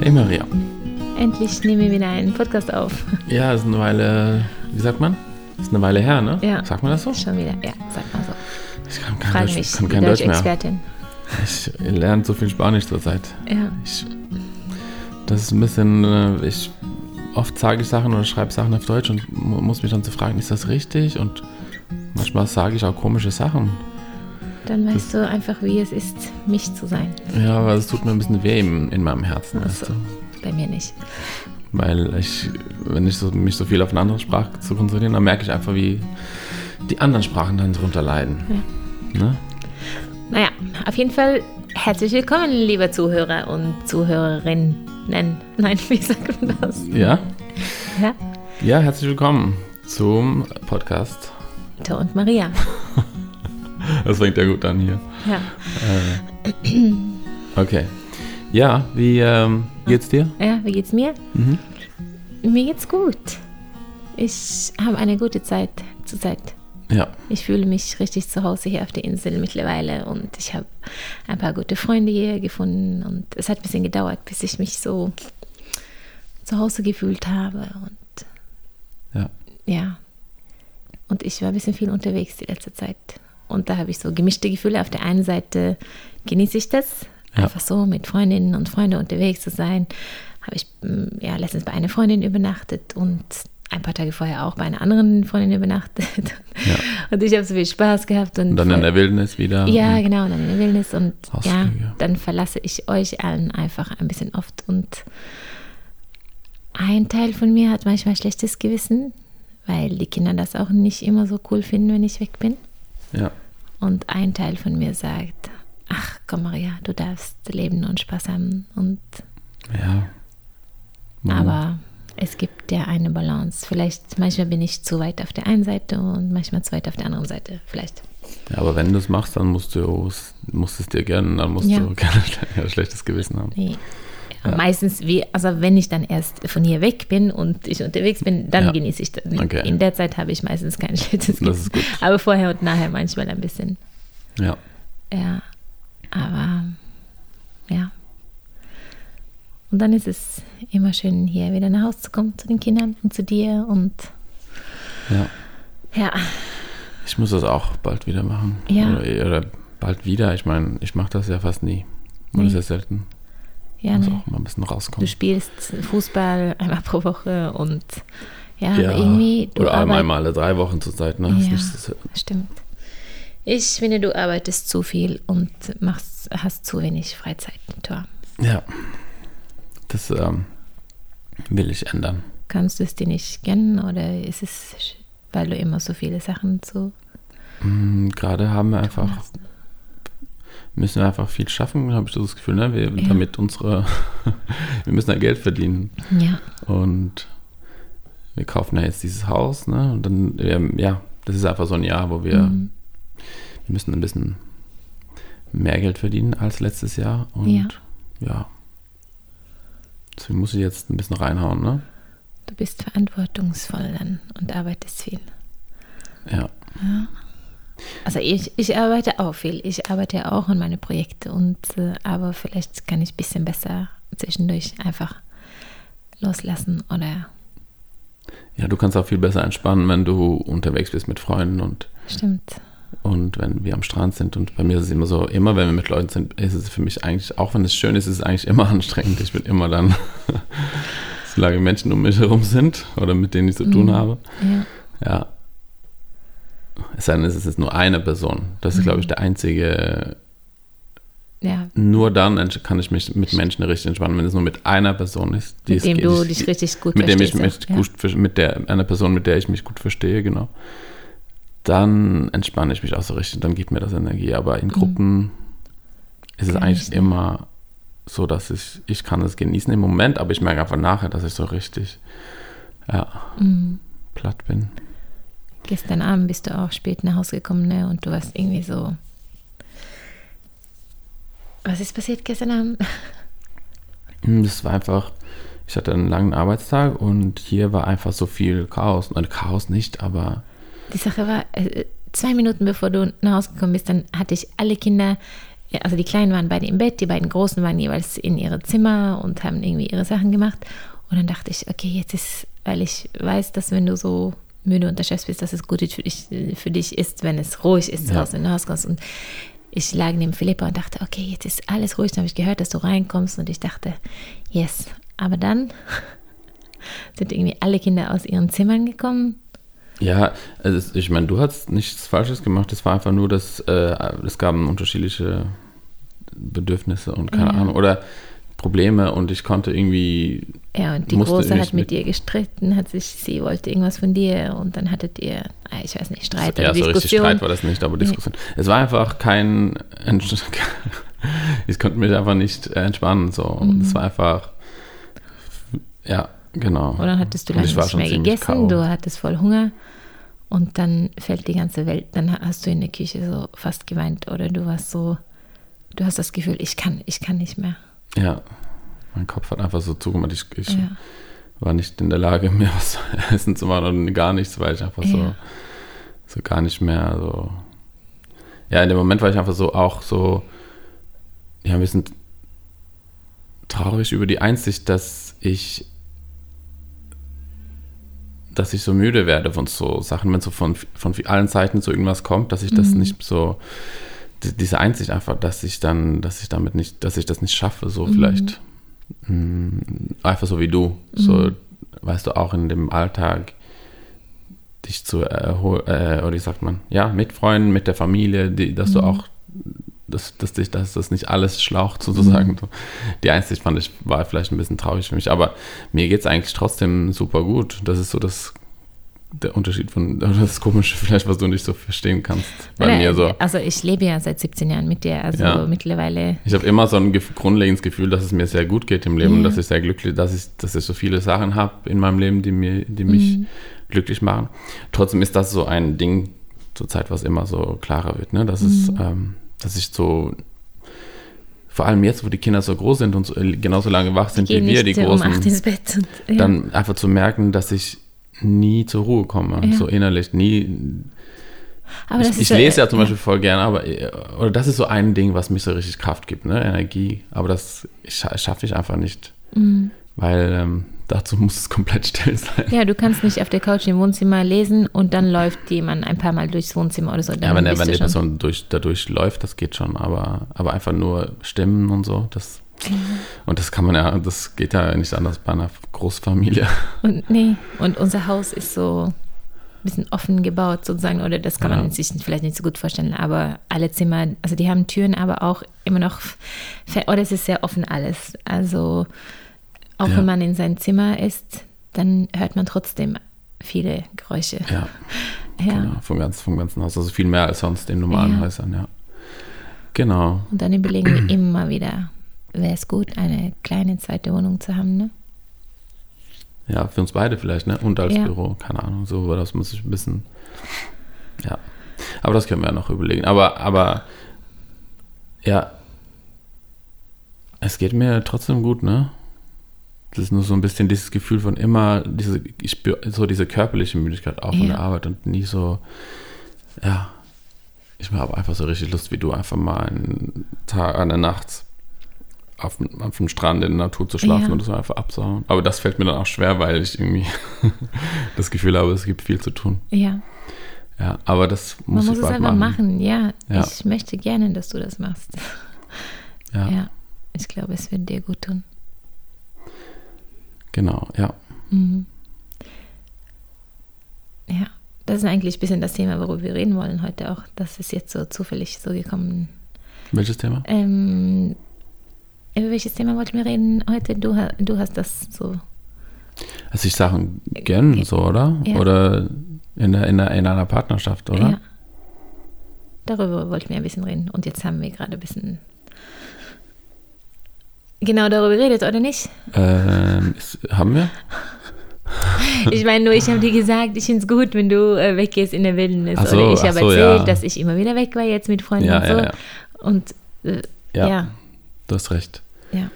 Hey Maria. Endlich nehmen wir wieder einen Podcast auf. Ja, ist eine Weile, wie sagt man? Ist eine Weile her, ne? Ja. Sagt man das so? Schon wieder, ja, sag mal so. Ich kann kein Frage Deutsch, mich, kann kein Deutsch mehr. Ich lerne so viel Spanisch zurzeit. Ja. Ich, das ist ein bisschen, äh, ich, oft sage ich Sachen oder schreibe Sachen auf Deutsch und mu- muss mich dann zu fragen, ist das richtig? Und manchmal sage ich auch komische Sachen. Dann weißt du einfach, wie es ist, mich zu sein. Ja, aber es tut mir ein bisschen weh in, in meinem Herzen, weißt so. du? Bei mir nicht. Weil ich, wenn ich so, mich so viel auf eine andere Sprache zu konzentrieren, dann merke ich einfach, wie die anderen Sprachen dann drunter leiden. Ne? Naja, auf jeden Fall herzlich willkommen, liebe Zuhörer und Zuhörerinnen. Nein, wie sagt man das? Ja? Ja? Ja, herzlich willkommen zum Podcast. Tor und Maria. Das fängt ja gut an hier. Ja. Okay. Ja, wie ähm, geht's dir? ja, wie geht's mir? Mhm. Mir geht's gut. Ich habe eine gute Zeit zurzeit. Ja. Ich fühle mich richtig zu Hause hier auf der Insel mittlerweile und ich habe ein paar gute Freunde hier gefunden und es hat ein bisschen gedauert, bis ich mich so zu Hause gefühlt habe und Ja. ja. Und ich war ein bisschen viel unterwegs die letzte Zeit und da habe ich so gemischte Gefühle. Auf der einen Seite genieße ich das, Ja. einfach so mit Freundinnen und Freunden unterwegs zu sein. Habe ich mm, ja letztens bei einer Freundin übernachtet und ein paar Tage vorher auch bei einer anderen Freundin übernachtet. Ja. Und ich habe so viel Spaß gehabt. Und, Und dann in der Wildnis wieder. Ja, genau, dann in der Wildnis. Und ja, Ausflüge. dann verlasse ich euch allen einfach ein bisschen oft. Und ein Teil von mir hat manchmal schlechtes Gewissen, weil die Kinder das auch nicht immer so cool finden, wenn ich weg bin. Ja. Und ein Teil von mir sagt, ach komm Maria, du darfst leben und Spaß haben. Und Ja. Mhm. aber es gibt ja eine Balance. Vielleicht manchmal bin ich zu weit auf der einen Seite und manchmal zu weit auf der anderen Seite. Vielleicht. ja, aber wenn du es machst, dann musst du es- musst es dir gönnen, dann musst Ja. du gerne ein schlechtes Gewissen haben. Nee. Meistens, wie, also wenn ich dann erst von hier weg bin und ich unterwegs bin, dann Ja. genieße ich das. Okay. In der Zeit habe ich meistens kein schlechtes Gewissen. Aber vorher und nachher manchmal ein bisschen. Ja. Ja, aber ja. Und dann ist es immer schön, hier wieder nach Hause zu kommen, zu den Kindern und zu dir. Und Ja. ja, Ich muss das auch bald wieder machen. Ja. Oder, oder bald wieder. Ich meine, ich mache das ja fast nie. Oder Nee. sehr selten. Ja Muss ne? auch mal ein bisschen du rauskommen. spielst Fußball einmal pro Woche und ja, Ja, irgendwie. Du oder einmal, einmal alle drei Wochen zur Zeit. Ne? Ja. so- Stimmt. Ich finde, du arbeitest zu viel und machst, hast zu wenig Freizeit. Tor. ja. Das ähm, will ich ändern. Kannst du es dir nicht gönnen oder ist es, weil du immer so viele Sachen zu Hm, Gerade haben wir einfach, hast? Müssen wir einfach viel schaffen, habe ich so das Gefühl, ne? wir, Ja. damit unsere, wir müssen ja Geld verdienen. Ja, Und wir kaufen ja jetzt dieses Haus, ne? Und dann, ähm, ja, das ist einfach so ein Jahr, wo wir, Mhm. wir müssen ein bisschen mehr Geld verdienen als letztes Jahr. Und Ja. ja. Deswegen muss ich jetzt ein bisschen reinhauen, ne? du bist verantwortungsvoll dann und arbeitest viel. Ja. Also ich, ich arbeite auch viel. Ich arbeite ja auch an meine Projekte und äh, aber vielleicht kann ich ein bisschen besser zwischendurch einfach loslassen oder Ja, du kannst auch viel besser entspannen, wenn du unterwegs bist mit Freunden und stimmt. Und wenn wir am Strand sind und bei mir ist es immer so, immer wenn wir mit Leuten sind, ist es für mich eigentlich, auch wenn es schön ist, ist es eigentlich immer anstrengend. Ich bin immer dann, solange Menschen um mich herum sind oder mit denen ich zu tun Mhm. habe. Ja. Ja. Es sei denn, es ist jetzt nur eine Person. Das ist, Mhm. glaube ich, der einzige, Ja, nur dann kann ich mich mit Menschen richtig entspannen, wenn es nur mit einer Person ist. Die mit es dem geht. du Ich- dich richtig gut mit dem ich verstehst. mich auch, gut, mit der, einer Person, mit der ich mich gut verstehe, genau. Dann entspanne ich mich auch so richtig, dann gibt mir das Energie. Aber in Gruppen ist es Kann eigentlich immer so, dass ich, ich kann es genießen im Moment, aber ich merke einfach nachher, dass ich so richtig, ja, ja. Mhm. platt bin. Gestern Abend bist du auch spät nach Hause gekommen ne? und du warst irgendwie so. Was ist passiert gestern Abend? Hm, Das war einfach, ich hatte einen langen Arbeitstag und hier war einfach so viel Chaos. Nein, Chaos nicht, aber Die Sache war, äh, zwei Minuten bevor du nach Hause gekommen bist, dann hatte ich alle Kinder also die Kleinen waren beide im Bett, die beiden Großen waren jeweils in ihre Zimmer und haben irgendwie ihre Sachen gemacht. Und dann dachte ich, okay, jetzt ist, weil ich weiß, dass wenn du so müde und erschöpft bist, dass es gut für dich, für dich ist, wenn es ruhig ist, ja. wenn du rauskommst. Und ich lag neben Philippa und dachte, okay, jetzt ist alles ruhig. Dann habe ich gehört, dass du reinkommst und ich dachte, yes. Aber dann sind irgendwie alle Kinder aus ihren Zimmern gekommen. Ja, also ich meine, du hast nichts Falsches gemacht. Es war einfach nur, dass äh, es gab unterschiedliche Bedürfnisse und keine ja. Ahnung. Oder Probleme und ich konnte irgendwie. Ja, und die Große hat mit dir gestritten, hat sich, sie wollte irgendwas von dir und dann hattet ihr, ah, ich weiß nicht, Streit ja, oder Diskussion. Ja, so richtig Streit war das nicht, aber Diskussion. Nee. Es war einfach kein, ich konnte mich einfach nicht entspannen so mhm. es war einfach, ja, genau. Und dann hattest du lange nicht mehr gegessen, du hattest voll Hunger und dann fällt die ganze Welt, dann hast du in der Küche so fast geweint oder du warst so, du hast das Gefühl, ich kann, ich kann nicht mehr. Ja, mein Kopf hat einfach so zugemacht. Ich, ich ja. war nicht in der Lage, mir was essen zu machen und gar nichts, weil ich einfach ja. so, so gar nicht mehr so. Ja, in dem Moment war ich einfach so auch so, ja, ein bisschen traurig über die Einsicht, dass ich dass ich so müde werde von so Sachen, wenn so von, von allen Seiten so irgendwas kommt, dass ich das mhm. nicht so diese Einsicht einfach, dass ich dann, dass ich damit nicht, dass ich das nicht schaffe, so mhm. vielleicht mh, mm, einfach so wie du, mhm. so weißt du auch in dem Alltag dich zu erholen, äh, oder wie sagt man, ja, mit Freunden, mit der Familie, die, dass mhm. du auch, dass, dass dich, dass das nicht alles schlaucht sozusagen. Mhm. Die Einsicht fand ich, war vielleicht ein bisschen traurig für mich, aber mir geht es eigentlich trotzdem super gut. Das ist so das der Unterschied von, das Komische vielleicht, was du nicht so verstehen kannst bei Nein, mir so. Also ich lebe ja seit 17 Jahren mit dir, also ja. mittlerweile. Ich habe immer so ein grundlegendes Gefühl, dass es mir sehr gut geht im Leben, ja. dass ich sehr glücklich, dass ich, dass ich so viele Sachen habe in meinem Leben, die mir, die mich mhm. glücklich machen. Trotzdem ist das so ein Ding zur Zeit, was immer so klarer wird, ne? Dass mhm. es, ähm, dass ich so vor allem jetzt, wo die Kinder so groß sind und so, äh, genauso lange wach sind wie wir, die Großen, um ins Bett und, ja. dann einfach zu merken, dass ich nie zur Ruhe komme, ja. so innerlich, nie. Aber ich, ich lese ja, ja zum Beispiel voll gerne, aber oder das ist so ein Ding, was mich so richtig Kraft gibt, ne? Energie. Aber das schaffe ich einfach nicht, mhm. weil ähm, dazu muss es komplett still sein. Ja, du kannst nicht auf der Couch im Wohnzimmer lesen und dann läuft jemand ein paar Mal durchs Wohnzimmer oder so. ja, wenn, wenn die Person durch, dadurch läuft, das geht schon, aber, aber einfach nur Stimmen und so, das und das kann man ja, das geht ja nicht anders bei einer Großfamilie. Und nee, und unser Haus ist so ein bisschen offen gebaut sozusagen, oder das kann ja. man sich vielleicht nicht so gut vorstellen, aber alle Zimmer, also die haben Türen, aber auch immer noch, oder es ist sehr offen alles. Also auch ja. wenn man in sein Zimmer ist, dann hört man trotzdem viele Geräusche. Ja. ja. Genau, vom, ganz, vom ganzen Haus. Also viel mehr als sonst in normalen. Häusern, ja. Genau. Und dann überlegen wir immer wieder, wäre es gut, eine kleine zweite Wohnung zu haben, ne? Ja, für uns beide vielleicht, ne? Und als ja. Büro, keine Ahnung. So, aber das muss ich ein bisschen. Ja. Aber das können wir ja noch überlegen. Aber, aber ja, es geht mir trotzdem gut, ne? Das ist nur so ein bisschen dieses Gefühl von immer, diese, ich spüre so diese körperliche Müdigkeit auch ja. in der Arbeit und nie so, ja, ich habe einfach so richtig Lust, wie du einfach mal einen Tag, eine Nacht auf, auf dem Strand in der Natur zu schlafen ja. und das einfach absauen. Aber das fällt mir dann auch schwer, weil ich irgendwie das Gefühl habe, es gibt viel zu tun. Ja. Ja, aber das muss Man muss es einfach machen. machen. Ja, ja, ich möchte gerne, dass du das machst. Ja. ja. Ich glaube, es wird dir gut tun. Genau, ja. Mhm. Ja, das ist eigentlich ein bisschen das Thema, worüber wir reden wollen heute auch. Das ist jetzt so zufällig so gekommen. Welches Thema? Ähm, über welches Thema wollten wir reden heute? Du, du hast das so. Also ich Sachen gern so, oder? Ja. Oder in, der, in, der, in einer Partnerschaft, oder? Ja. Darüber wollten wir ein bisschen reden. Und jetzt haben wir gerade ein bisschen genau darüber geredet, oder nicht? Ähm, ist, haben wir? Ich meine nur, ich habe dir gesagt, ich finde es gut, wenn du äh, weggehst in der Wildnis. So, oder ich habe so, erzählt, ja. dass ich immer wieder weg war jetzt mit Freunden ja, und so. Ja, und äh, ja. Du hast recht. Ja.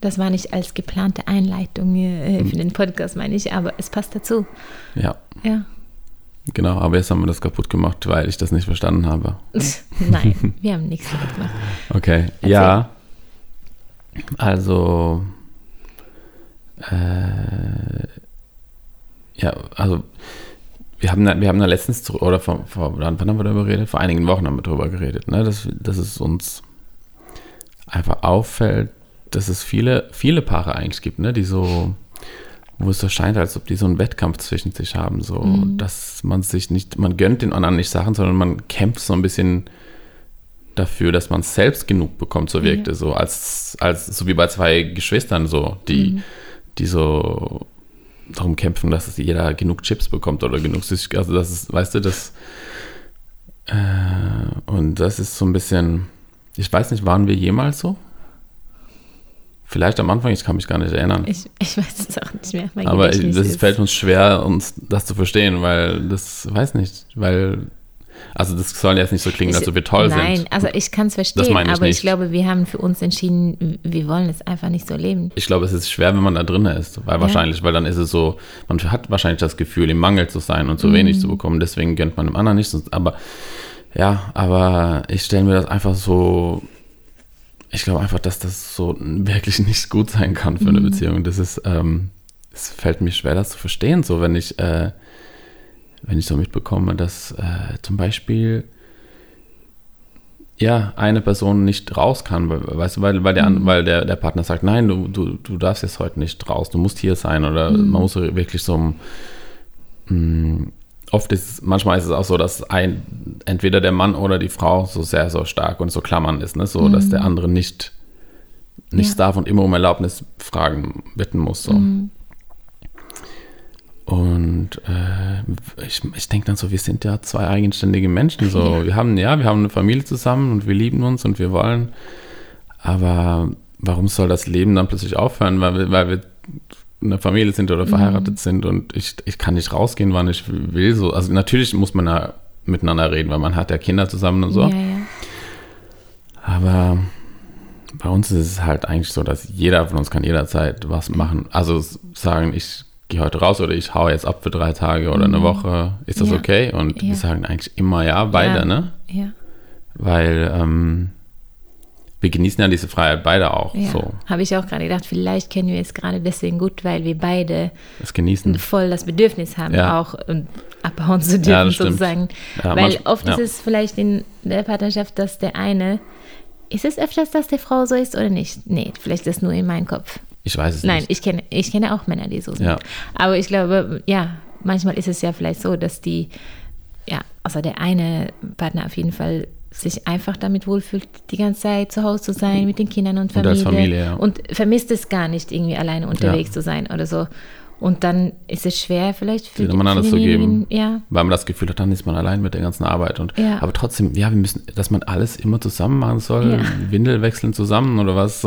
Das war nicht als geplante Einleitung äh, für hm. den Podcast, meine ich, aber es passt dazu. Ja. Ja. Genau, aber jetzt haben wir das kaputt gemacht, weil ich das nicht verstanden habe. Nein, wir haben nichts kaputt gemacht. Okay, Erzähl. ja. Also, äh, ja, also wir haben da, wir haben da letztens oder vor, vor wann haben wir darüber geredet? Vor einigen Wochen haben wir darüber geredet, ne? dass, dass es uns einfach auffällt, dass es viele, viele Paare eigentlich gibt, ne? die so, wo es so scheint, als ob die so einen Wettkampf zwischen sich haben, so, dass man sich nicht, man gönnt den anderen nicht Sachen, sondern man kämpft so ein bisschen dafür, dass man selbst genug bekommt, so wirkt es so, als, als, so wie bei zwei Geschwistern so, die, die so darum kämpfen, dass es jeder genug Chips bekommt oder genug Süßigkeiten. Also das ist, weißt du, das äh, und das ist so ein bisschen, ich weiß nicht, waren wir jemals so? Vielleicht am Anfang, ich kann mich gar nicht erinnern. Ich, ich weiß es auch nicht mehr. Mein Aber ich, das ist- fällt uns schwer, uns das zu verstehen, weil das, weiß nicht, weil, also das soll jetzt nicht so klingen, als ob wir toll Nein, sind. also ich kann es verstehen, ich aber ich nicht. glaube, wir haben für uns entschieden, wir wollen es einfach nicht so leben. Ich glaube, es ist schwer, wenn man da drin ist, weil wahrscheinlich, weil dann ist es so, man hat wahrscheinlich das Gefühl, im Mangel zu sein und zu wenig zu bekommen, deswegen gönnt man dem anderen nicht. sonst- Aber ja, aber ich stelle mir das einfach so, ich glaube einfach, dass das so wirklich nicht gut sein kann für eine Beziehung. Das ist, ähm, es fällt mir schwer, das zu verstehen, so wenn ich, äh, wenn ich so mitbekomme, dass äh, zum Beispiel ja, eine Person nicht raus kann, weil, weißt du, weil, weil, der, an- weil der, der Partner sagt, nein, du, du, du darfst jetzt heute nicht raus, du musst hier sein oder man muss wirklich so mh, oft ist es, manchmal ist es auch so, dass ein, entweder der Mann oder die Frau so sehr, so stark und so klammern ist, ne? so, dass der andere nicht nichts Ja. darf und immer um Erlaubnis fragen, bitten muss, so. Und äh, ich, ich denke dann so, wir sind ja zwei eigenständige Menschen. So, wir haben, ja, wir haben eine Familie zusammen und wir lieben uns und wir wollen. Aber warum soll das Leben dann plötzlich aufhören, weil wir, weil wir eine Familie sind oder verheiratet sind und ich, ich kann nicht rausgehen, wann ich will. So. Also natürlich muss man da miteinander reden, weil man hat ja Kinder zusammen und so. Ja, ja. Aber bei uns ist es halt eigentlich so, dass jeder von uns kann jederzeit was machen. Also sagen, ich gehe heute raus oder ich hau jetzt ab für drei Tage oder eine Woche. Ist das Ja. okay? Und wir sagen eigentlich immer ja, beide, ne? Ja, Weil ähm, wir genießen ja diese Freiheit beide auch. ja. So, Habe ich auch gerade gedacht, vielleicht kennen wir es gerade deswegen gut, weil wir beide das Genießen. voll das Bedürfnis haben, Ja. auch ähm, abhauen zu dürfen, Ja, sozusagen. Ja, weil oft ist es vielleicht in der Partnerschaft, dass der eine, ist es öfters, dass der Frau so ist oder nicht? Nee, vielleicht ist das nur in meinem Kopf. Ich weiß es Nein, nicht. ich kenne, ich kenne auch Männer, die so sind. Aber ich glaube, ja, manchmal ist es ja vielleicht so, dass die, ja, also der eine Partner auf jeden Fall sich einfach damit wohlfühlt, die ganze Zeit zu Hause zu sein mit den Kindern und Und Familie. als Familie, ja. Und vermisst es gar nicht, irgendwie alleine unterwegs Ja. zu sein oder so. Und dann ist es schwer vielleicht für, Jemand anderes zu geben. Ja, Weil man das Gefühl hat, dann ist man allein mit der ganzen Arbeit. Und, Ja. Aber trotzdem, ja, wir müssen, dass man alles immer zusammen machen soll. Ja. Windel wechseln zusammen oder was.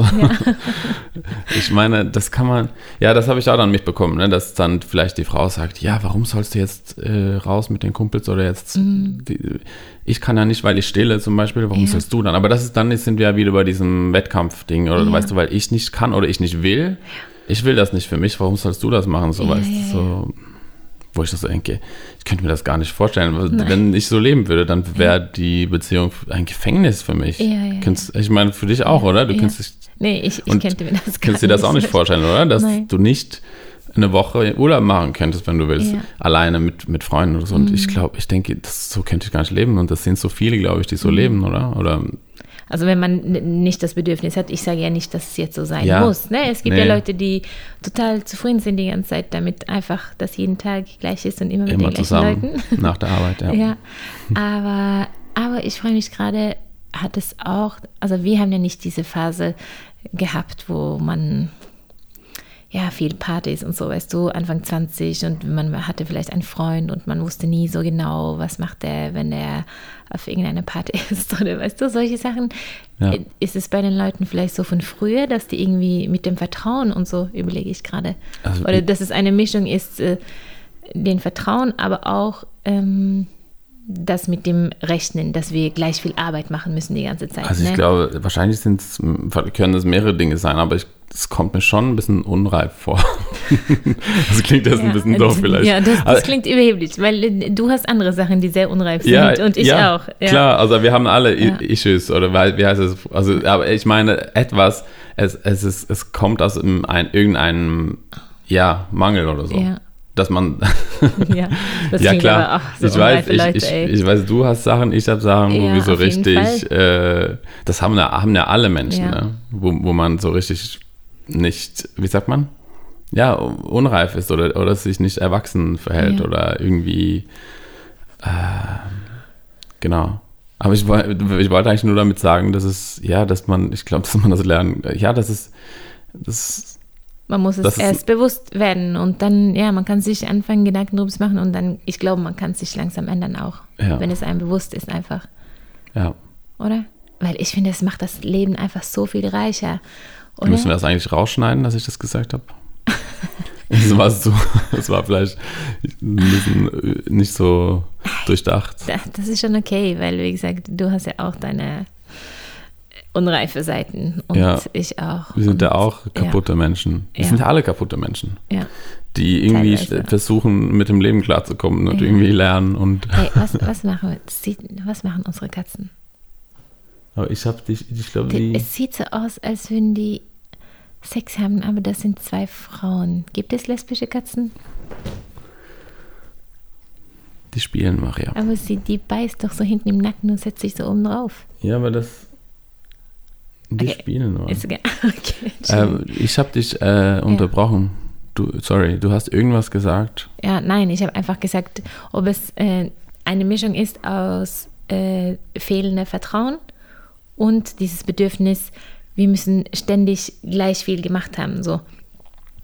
ich meine, das kann man, ja, das habe ich auch dann mitbekommen, ne, dass dann vielleicht die Frau sagt, ja, warum sollst du jetzt äh, raus mit den Kumpels oder jetzt, die, ich kann ja nicht, weil ich stehle zum Beispiel, warum Mhm. Ja. sollst du dann? Aber das ist dann, jetzt sind wir ja wieder bei diesem Wettkampfding oder Ja. weißt du, weil ich nicht kann oder ich nicht will. Ich will das nicht für mich, warum sollst du das machen? So, Ja, weißt du, ja, ja. so wo ich das so denke, ich könnte mir das gar nicht vorstellen. weil Wenn ich so leben würde, dann wäre die Beziehung ein Gefängnis für mich. Könntest, ich meine, für dich auch, oder? Du Ja. dich, nee, ich, ich könnte mir das gar kannst dir das auch nicht vorstellen, oder? Dass Nein. du nicht eine Woche Urlaub machen könntest, wenn du willst, Ja. Mhm. alleine mit, mit Freunden oder so. Und ich glaube, ich denke, das, so könnte ich gar nicht leben. Und das sind so viele, glaube ich, die Mhm. so leben, oder? Oder Also wenn man nicht das Bedürfnis hat, ich sage ja nicht, dass es jetzt so sein Ja. muss. Ne? Es gibt Nee. ja Leute, die total zufrieden sind die ganze Zeit damit, einfach, dass jeden Tag gleich ist und immer mit immer den gleichen zusammen Leuten. nach der Arbeit, ja. Ja, aber, aber ich frage mich gerade, hat es auch, also wir haben ja nicht diese Phase gehabt, wo man ja viel Partys und so, weißt du, Anfang 20 und man hatte vielleicht einen Freund und man wusste nie so genau, was macht der, wenn er auf irgendeiner Party ist oder weißt du, solche Sachen. Ja. Ist es bei den Leuten vielleicht so von früher, dass die irgendwie mit dem Vertrauen und so, überlege ich gerade, Also oder dass es eine Mischung ist, äh, den Vertrauen, aber auch ähm, das mit dem Rechnen, dass wir gleich viel Arbeit machen müssen die ganze Zeit. Also ich ne? glaube, wahrscheinlich sind's, können es mehrere Dinge sein, aber ich das kommt mir schon ein bisschen unreif vor. das klingt jetzt ja, ein bisschen doof vielleicht. Ja, das, das klingt überheblich, weil äh, du hast andere Sachen, die sehr unreif sind ja, und ich ja, auch. Ja. Klar, also wir haben alle Issues oder wie heißt es? Also, aber ich meine etwas, es, es, ist, es kommt aus ein, irgendeinem ja, Mangel oder so. Ja dass man. ja, das ja klar. So ich, weiß, ich, ich, ich, weiß, du hast Sachen, ich habe Sachen, ja, wo wir so richtig. Äh, das haben ja, haben ja alle Menschen, ja. Ne? Wo, wo man so richtig nicht, wie sagt man? Ja, unreif ist oder, oder sich nicht erwachsen verhält ja. oder irgendwie. Äh, genau. Aber ich, ich wollte eigentlich nur damit sagen, dass es, ja, dass man, ich glaube, dass man das lernen, ja, das ist, das man muss es erst bewusst werden und dann, ja, man kann sich anfangen, Gedanken drüber zu machen und dann, ich glaube, man kann sich langsam ändern auch, ja. wenn es einem bewusst ist einfach. Ja. Oder? Weil ich finde, es macht das Leben einfach so viel reicher. Oder? Müssen wir das eigentlich rausschneiden, dass ich das gesagt habe? das, war so, das war vielleicht ein bisschen äh, nicht so durchdacht. Das ist schon okay, weil, wie gesagt, du hast ja auch deine unreife Seiten und ja, ich auch. Wir sind ja auch kaputte ja. Menschen. Wir ja. sind ja alle kaputte Menschen. Ja. Die irgendwie Teilweise. versuchen, mit dem Leben klarzukommen und irgendwie lernen und. Hey, was, was, machen, was machen unsere Katzen? Aber ich habe dich, ich glaube, die. Es sieht so aus, als würden die Sex haben, aber das sind zwei Frauen. Gibt es lesbische Katzen? Die spielen Maria. Aber sie, die beißt doch so hinten im Nacken und setzt sich so oben drauf. Ja, aber das die okay. spielen? Ist okay. okay ähm, ich habe dich äh, unterbrochen. Ja. Du, sorry, du hast irgendwas gesagt. Ja, nein, ich habe einfach gesagt, ob es äh, eine Mischung ist aus äh, fehlendem Vertrauen und dieses Bedürfnis, wir müssen ständig gleich viel gemacht haben. So,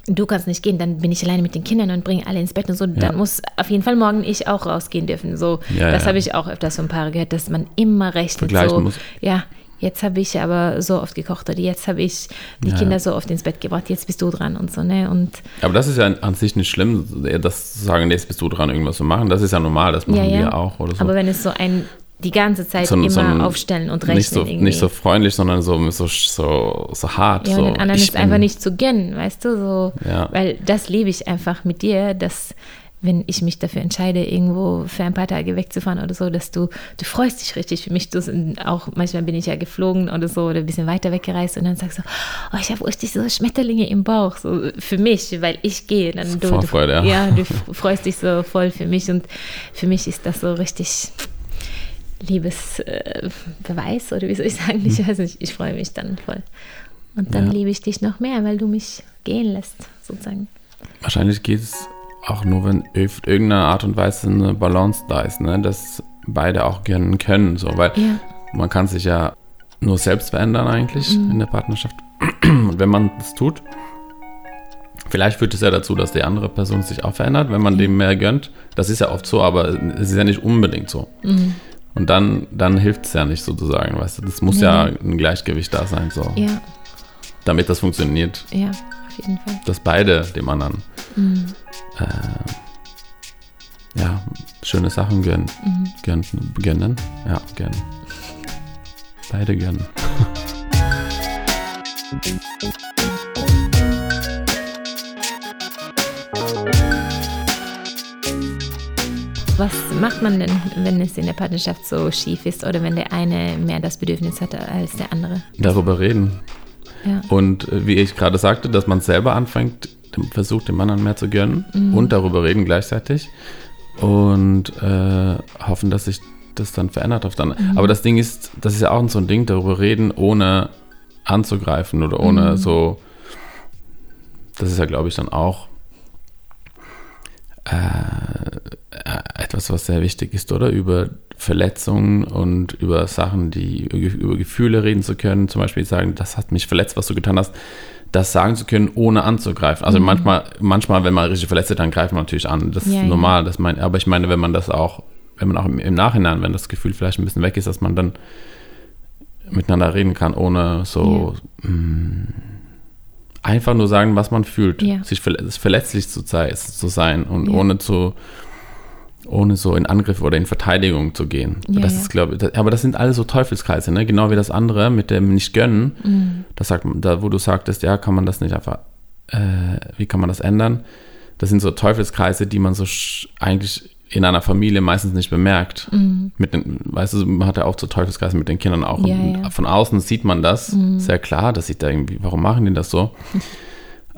du kannst nicht gehen, dann bin ich alleine mit den Kindern und bringe alle ins Bett und so. Ja. Dann muss auf jeden Fall morgen ich auch rausgehen dürfen. So, ja, das ja. habe ich auch öfters von Paare gehört, dass man immer rechnet. So, muss. Ja, jetzt habe ich aber so oft gekocht oder jetzt habe ich die. Kinder so oft ins Bett gebracht, jetzt bist du dran und so, ne? Und aber das ist ja an sich nicht schlimm, das zu sagen, jetzt bist du dran, irgendwas zu machen. Das ist ja normal, das machen ja, ja. wir auch oder so. Aber wenn es so ein die ganze Zeit so, immer so aufstellen und rechnen. Nicht so, irgendwie. nicht so freundlich, sondern so, so, so, so hart. Ja, so, den anderen ist einfach nicht zu gönnen, weißt du? So, ja. Weil das liebe ich einfach mit dir, dass wenn ich mich dafür entscheide, irgendwo für ein paar Tage wegzufahren oder so, dass du, du freust dich richtig für mich. Du, auch manchmal bin ich ja geflogen oder so oder ein bisschen weiter weggereist und dann sagst du, oh, ich habe richtig so Schmetterlinge im Bauch, so für mich, weil ich gehe. Dann du, Vorfreude, ja. ja, du freust dich so voll für mich und für mich ist das so richtig Liebesbeweis äh, oder wie soll ich sagen? Ich hm. weiß nicht, ich freue mich dann voll. Und dann ja. liebe ich dich noch mehr, weil du mich gehen lässt, sozusagen. Wahrscheinlich geht es auch nur, wenn auf irgendeine Art und Weise eine Balance da ist, ne? dass beide auch gönnen können. So, weil ja. man kann sich ja nur selbst verändern eigentlich mhm. in der Partnerschaft. Und wenn man das tut, vielleicht führt es ja dazu, dass die andere Person sich auch verändert, wenn man mhm. dem mehr gönnt. Das ist ja oft so, aber es ist ja nicht unbedingt so. Mhm. Und dann, dann hilft es ja nicht sozusagen, weißt du. Das muss nee. ja ein Gleichgewicht da sein, so. Ja. Damit das funktioniert. Ja, auf jeden Fall. Dass beide dem anderen mhm äh, ja, schöne Sachen gönnen. Mhm. Gönnen, gönnen. Ja, gönnen. Beide gönnen. Was macht man denn, wenn es in der Partnerschaft so schief ist oder wenn der eine mehr das Bedürfnis hat als der andere? Darüber reden. Ja. Und äh, wie ich gerade sagte, dass man selber anfängt, versucht, dem anderen mehr zu gönnen mhm. und darüber reden gleichzeitig und äh, hoffen, dass sich das dann verändert auf dann. Mhm. Aber das Ding ist, das ist ja auch so ein Ding, darüber reden, ohne anzugreifen oder ohne mhm. so. Das ist ja, glaube ich, dann auch äh, etwas, was sehr wichtig ist, oder? Über Verletzungen und über Sachen, die über Gefühle reden zu können. Zum Beispiel sagen, das hat mich verletzt, was du getan hast das sagen zu können, ohne anzugreifen. Also mhm. manchmal, manchmal, wenn man richtig verletzt ist, dann greift man natürlich an. Das ja, ist normal. Ja. Das mein, aber ich meine, wenn man das auch, wenn man auch im, im, Nachhinein, wenn das Gefühl vielleicht ein bisschen weg ist, dass man dann miteinander reden kann, ohne so ja. mh, mm, einfach nur sagen, was man fühlt. Sich verletzlich zu, zu sein und ohne zu ohne so in Angriff oder in Verteidigung zu gehen. Ja, das ja. ist, glaube ich, aber das sind alles so Teufelskreise, ne? Genau wie das andere mit dem nicht gönnen. Mhm. Das sagt, man- da, wo du sagtest, ja, kann man das nicht einfach, äh, wie kann man das ändern? Das sind so Teufelskreise, die man so eigentlich in einer Familie meistens nicht bemerkt. Mit den, weißt du, man hat ja auch so Teufelskreise mit den Kindern auch. Mhm. Ja, ja. Mhm. Von außen sieht man das sehr klar. Das sieht da irgendwie, warum machen die das so?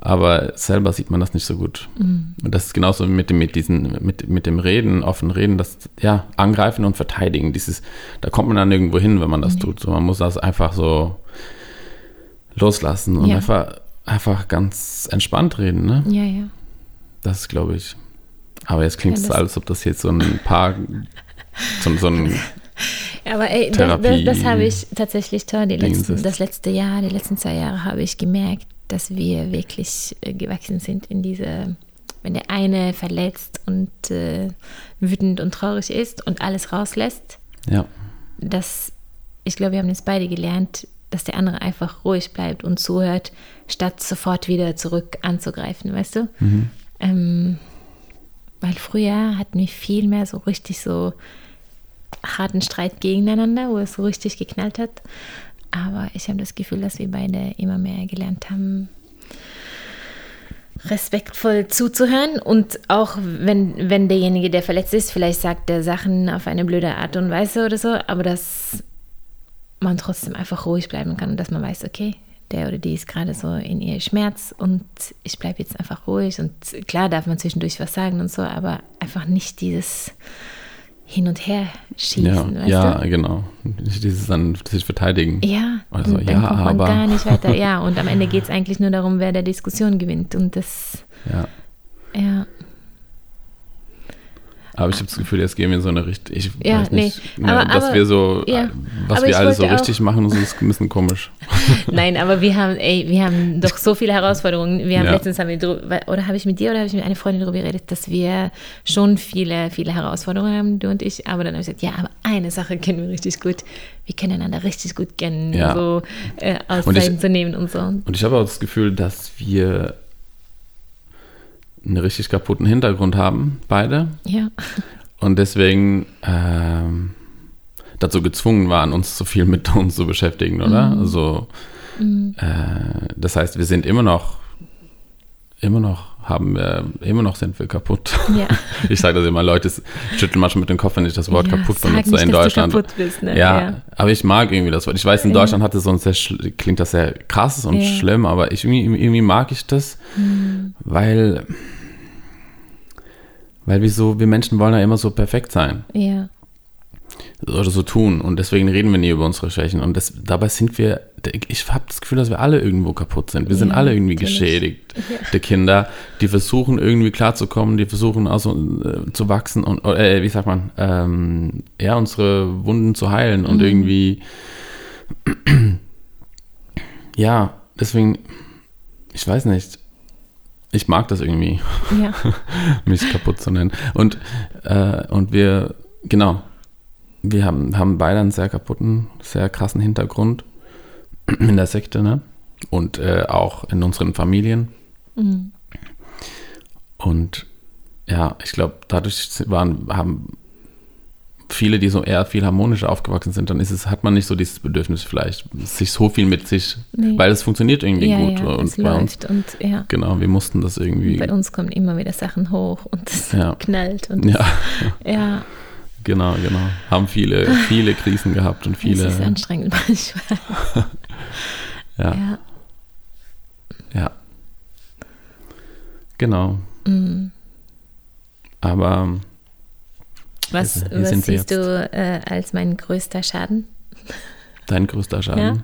Aber selber sieht man das nicht so gut. Mhm. Und das ist genauso mit dem, mit diesen, mit, mit dem Reden, offen reden, das, ja, angreifen und verteidigen. Dieses, da kommt man dann irgendwo hin, wenn man Mhm. das tut. So, man muss das einfach so loslassen und Ja. einfach, einfach ganz entspannt reden, ne? Ja, ja. Das ist, glaube ich. Aber jetzt klingt Ja, es, das- als ob das jetzt so ein paar, so, so ein, Aber ey, das, das, Therapie- das habe ich tatsächlich toll. Letzten, das letzte Jahr, die letzten zwei Jahre habe ich gemerkt, dass wir wirklich äh, gewachsen sind in diese, wenn der eine verletzt und äh, wütend und traurig ist und alles rauslässt, ja, dass ich glaube, wir haben jetzt beide gelernt, dass der andere einfach ruhig bleibt und zuhört, statt sofort wieder zurück anzugreifen, weißt du? Ähm, weil früher hatten wir viel mehr so richtig so harten Streit gegeneinander, wo es so richtig geknallt hat. Aber ich habe das Gefühl, dass wir beide immer mehr gelernt haben, respektvoll zuzuhören und auch wenn, wenn derjenige, der verletzt ist, vielleicht sagt er Sachen auf eine blöde Art und Weise oder so, aber dass man trotzdem einfach ruhig bleiben kann und dass man weiß, okay, der oder die ist gerade so in ihr Schmerz und ich bleibe jetzt einfach ruhig und klar darf man zwischendurch was sagen und so, aber einfach nicht dieses Hin und Her schießen, ja, ja, genau. Nicht dieses dann sich verteidigen. Ja, Also, dann ja, kommt man aber- gar nicht weiter. Ja, und am Ende geht es eigentlich nur darum, wer der Diskussion gewinnt. Und das, Ja. ja, Aber ich habe das Gefühl, jetzt gehen wir in so eine Richtung. Ich Ja, weiß nicht, nee. ne, Aber- dass aber- wir so, ja. was wir ich alle so richtig machen, ist ein bisschen komisch. Nein, aber wir haben, ey, wir haben doch so viele Herausforderungen. Wir haben Ja. letztens haben wir drü- oder habe ich mit dir oder habe ich mit einer Freundin darüber geredet, dass wir schon viele, viele Herausforderungen haben, du und ich. Aber dann habe ich gesagt, ja, aber eine Sache kennen wir richtig gut. Wir können einander richtig gut kennen, Ja. so äh, Auszeiten zu nehmen und so. Und ich habe auch das Gefühl, dass wir einen richtig kaputten Hintergrund haben, beide. Ja, Und deswegen ähm, dazu gezwungen waren, uns so viel mit uns zu beschäftigen, oder? Mhm. Also, äh, das heißt, wir sind immer noch, immer noch haben wir, immer noch sind wir kaputt. ja. Ich sage das immer, Leute schütteln manchmal mit dem Kopf, wenn ich das Wort ja, kaputt benutze nicht, in dass Deutschland. Du kaputt bist, ne? Ja, aber ich mag irgendwie das Wort. Ich weiß, in Ja. Deutschland hat es so ein sehr, klingt das sehr krass und Ja. schlimm, aber ich, irgendwie, irgendwie mag ich das, Hm. weil, weil wir so, wir Menschen wollen ja immer so perfekt sein ja. Oder so tun und deswegen reden wir nie über unsere Schwächen und das, dabei sind wir, ich habe das Gefühl, dass wir alle irgendwo kaputt sind. Wir sind Ja, alle irgendwie geschädigt. Die Kinder, die versuchen irgendwie klarzukommen, die versuchen also äh, zu wachsen und, äh, wie sagt man, ähm, ja, unsere Wunden zu heilen und Mhm. irgendwie, ja, deswegen, ich weiß nicht, ich mag das irgendwie ja. mich kaputt zu nennen. Und, äh, und wir, genau, wir haben, haben beide einen sehr kaputten, sehr krassen Hintergrund in der Sekte, ne? Und äh, auch in unseren Familien. Mhm. Und ja, ich glaube, dadurch waren, haben viele, die so eher viel harmonischer aufgewachsen sind, dann ist es, hat man nicht so dieses Bedürfnis vielleicht, sich so viel mit sich, Nee. weil es funktioniert irgendwie ja, gut. ja, und es läuft und ja. genau, wir mussten das irgendwie. Bei uns kommen immer wieder Sachen hoch und es Ja. knallt und Ja, ja, genau, genau. Haben viele, viele Krisen gehabt und viele. es ist anstrengend manchmal. Ja, Ja. ja. Genau. Mhm. Aber Was, Hier was siehst du äh, als mein größter Schaden, dein größter Schaden?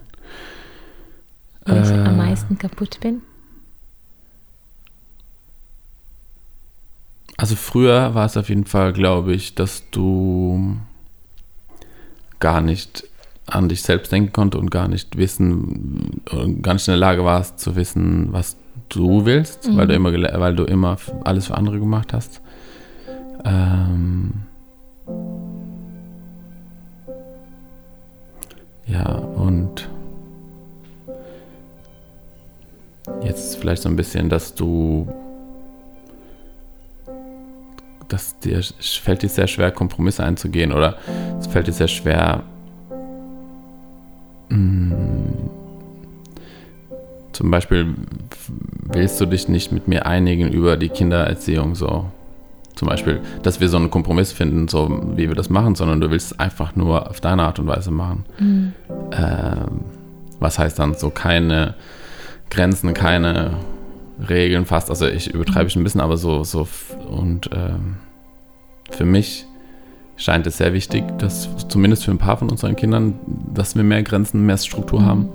wo ich Äh. am meisten kaputt bin? Also früher war es auf jeden Fall, glaube ich, dass du gar nicht an dich selbst denken konnte und gar nicht wissen, gar nicht in der Lage warst zu wissen, was du willst, weil du immer, weil du immer alles für andere gemacht hast. Ähm, ja, und jetzt vielleicht so ein bisschen, dass du dass dir, fällt dir sehr schwer, Kompromisse einzugehen oder es fällt dir sehr schwer, mh, mm, zum Beispiel willst du dich nicht mit mir einigen über die Kindererziehung so. Zum Beispiel, dass wir so einen Kompromiss finden, so wie wir das machen, sondern du willst es einfach nur auf deine Art und Weise machen. Mhm. Ähm, was heißt dann so keine Grenzen, keine Regeln fast. Also ich übertreibe ich ein bisschen, aber so, so und ähm, für mich scheint es sehr wichtig, dass zumindest für ein paar von unseren Kindern, dass wir mehr Grenzen, mehr Struktur mhm. haben.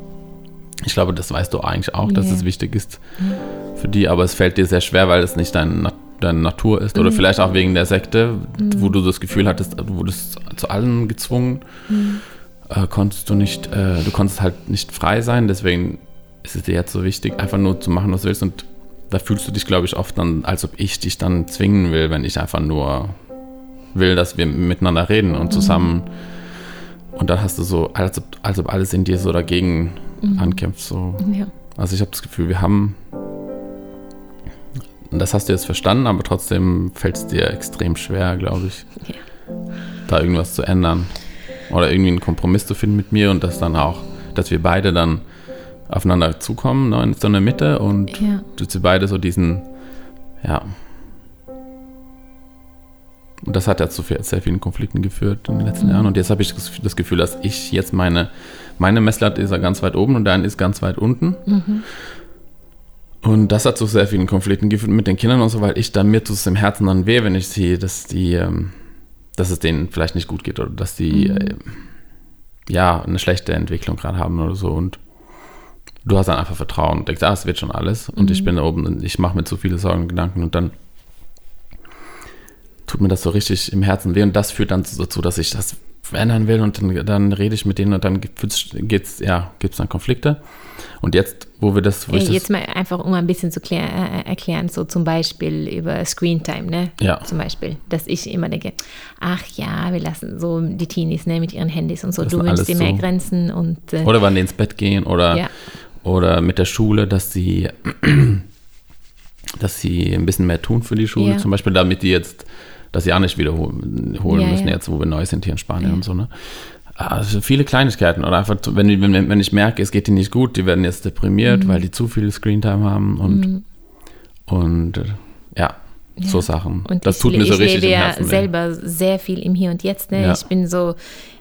Ich glaube, das weißt du eigentlich auch, dass yeah. es wichtig ist mhm. für die, aber es fällt dir sehr schwer, weil es nicht dein, deine Natur ist. Oder mhm. vielleicht auch wegen der Sekte, mhm. wo du das Gefühl hattest, du wurdest zu allem gezwungen. Mhm. Äh, konntest du nicht, äh, du konntest halt nicht frei sein, deswegen ist es dir jetzt so wichtig, einfach nur zu machen, was du willst. Und da fühlst du dich, glaube ich, oft dann, als ob ich dich dann zwingen will, wenn ich einfach nur will, dass wir miteinander reden und mhm. zusammen. Und dann hast du so, als ob, als ob alles in dir so dagegen mhm. ankämpft. So. Ja. Also ich habe das Gefühl, wir haben, das hast du jetzt verstanden, aber trotzdem fällt es dir extrem schwer, glaube ich, ja. da irgendwas zu ändern. Oder irgendwie einen Kompromiss zu finden mit mir und das dann auch, dass wir beide dann aufeinander zukommen, ne, in so einer Mitte und ja. wir beide so diesen, ja, und das hat ja zu sehr vielen Konflikten geführt in den letzten mhm. Jahren. Und jetzt habe ich das Gefühl, dass ich jetzt meine, meine Messlatte ist ja ganz weit oben und deine ist ganz weit unten. Mhm. Und das hat zu sehr vielen Konflikten geführt mit den Kindern und so, weil ich dann mir tut es im Herzen dann weh, wenn ich sehe, dass die, ähm, dass es denen vielleicht nicht gut geht oder dass die mhm. äh, ja eine schlechte Entwicklung gerade haben oder so. Und du hast dann einfach Vertrauen und denkst, ah, es wird schon alles. Und ich mhm. bin da oben und ich mache mir zu viele Sorgen und Gedanken und dann tut mir das so richtig im Herzen weh und das führt dann dazu, dass ich das verändern will und dann, dann rede ich mit denen und dann ja, gibt es dann Konflikte. Und jetzt, wo wir das. Wo Ey, jetzt das, mal einfach, um ein bisschen zu klär, äh, erklären, so zum Beispiel über Screentime, ne? Ja. Zum Beispiel, dass ich immer denke, ach ja, wir lassen so die Teenies, ne, mit ihren Handys und so, du wünschst dir mehr so. Grenzen und. Äh, oder wann die ins Bett gehen oder, ja. Oder mit der Schule, dass sie. dass sie ein bisschen mehr tun für die Schule, ja. zum Beispiel, damit die jetzt das Jahr nicht wiederholen ja, müssen, jetzt wo wir neu sind hier in Spanien und so. Ne? Also viele Kleinigkeiten oder einfach, wenn, wenn, wenn ich merke, es geht ihnen nicht gut, die werden jetzt deprimiert, mhm. weil die zu viel Screentime haben und, mhm. und äh, ja, ja. so Sachen. Und das ich, tut mir so richtig Ich lebe ja selber sehr viel im Hier und Jetzt. Ne? Ja. Ich bin so,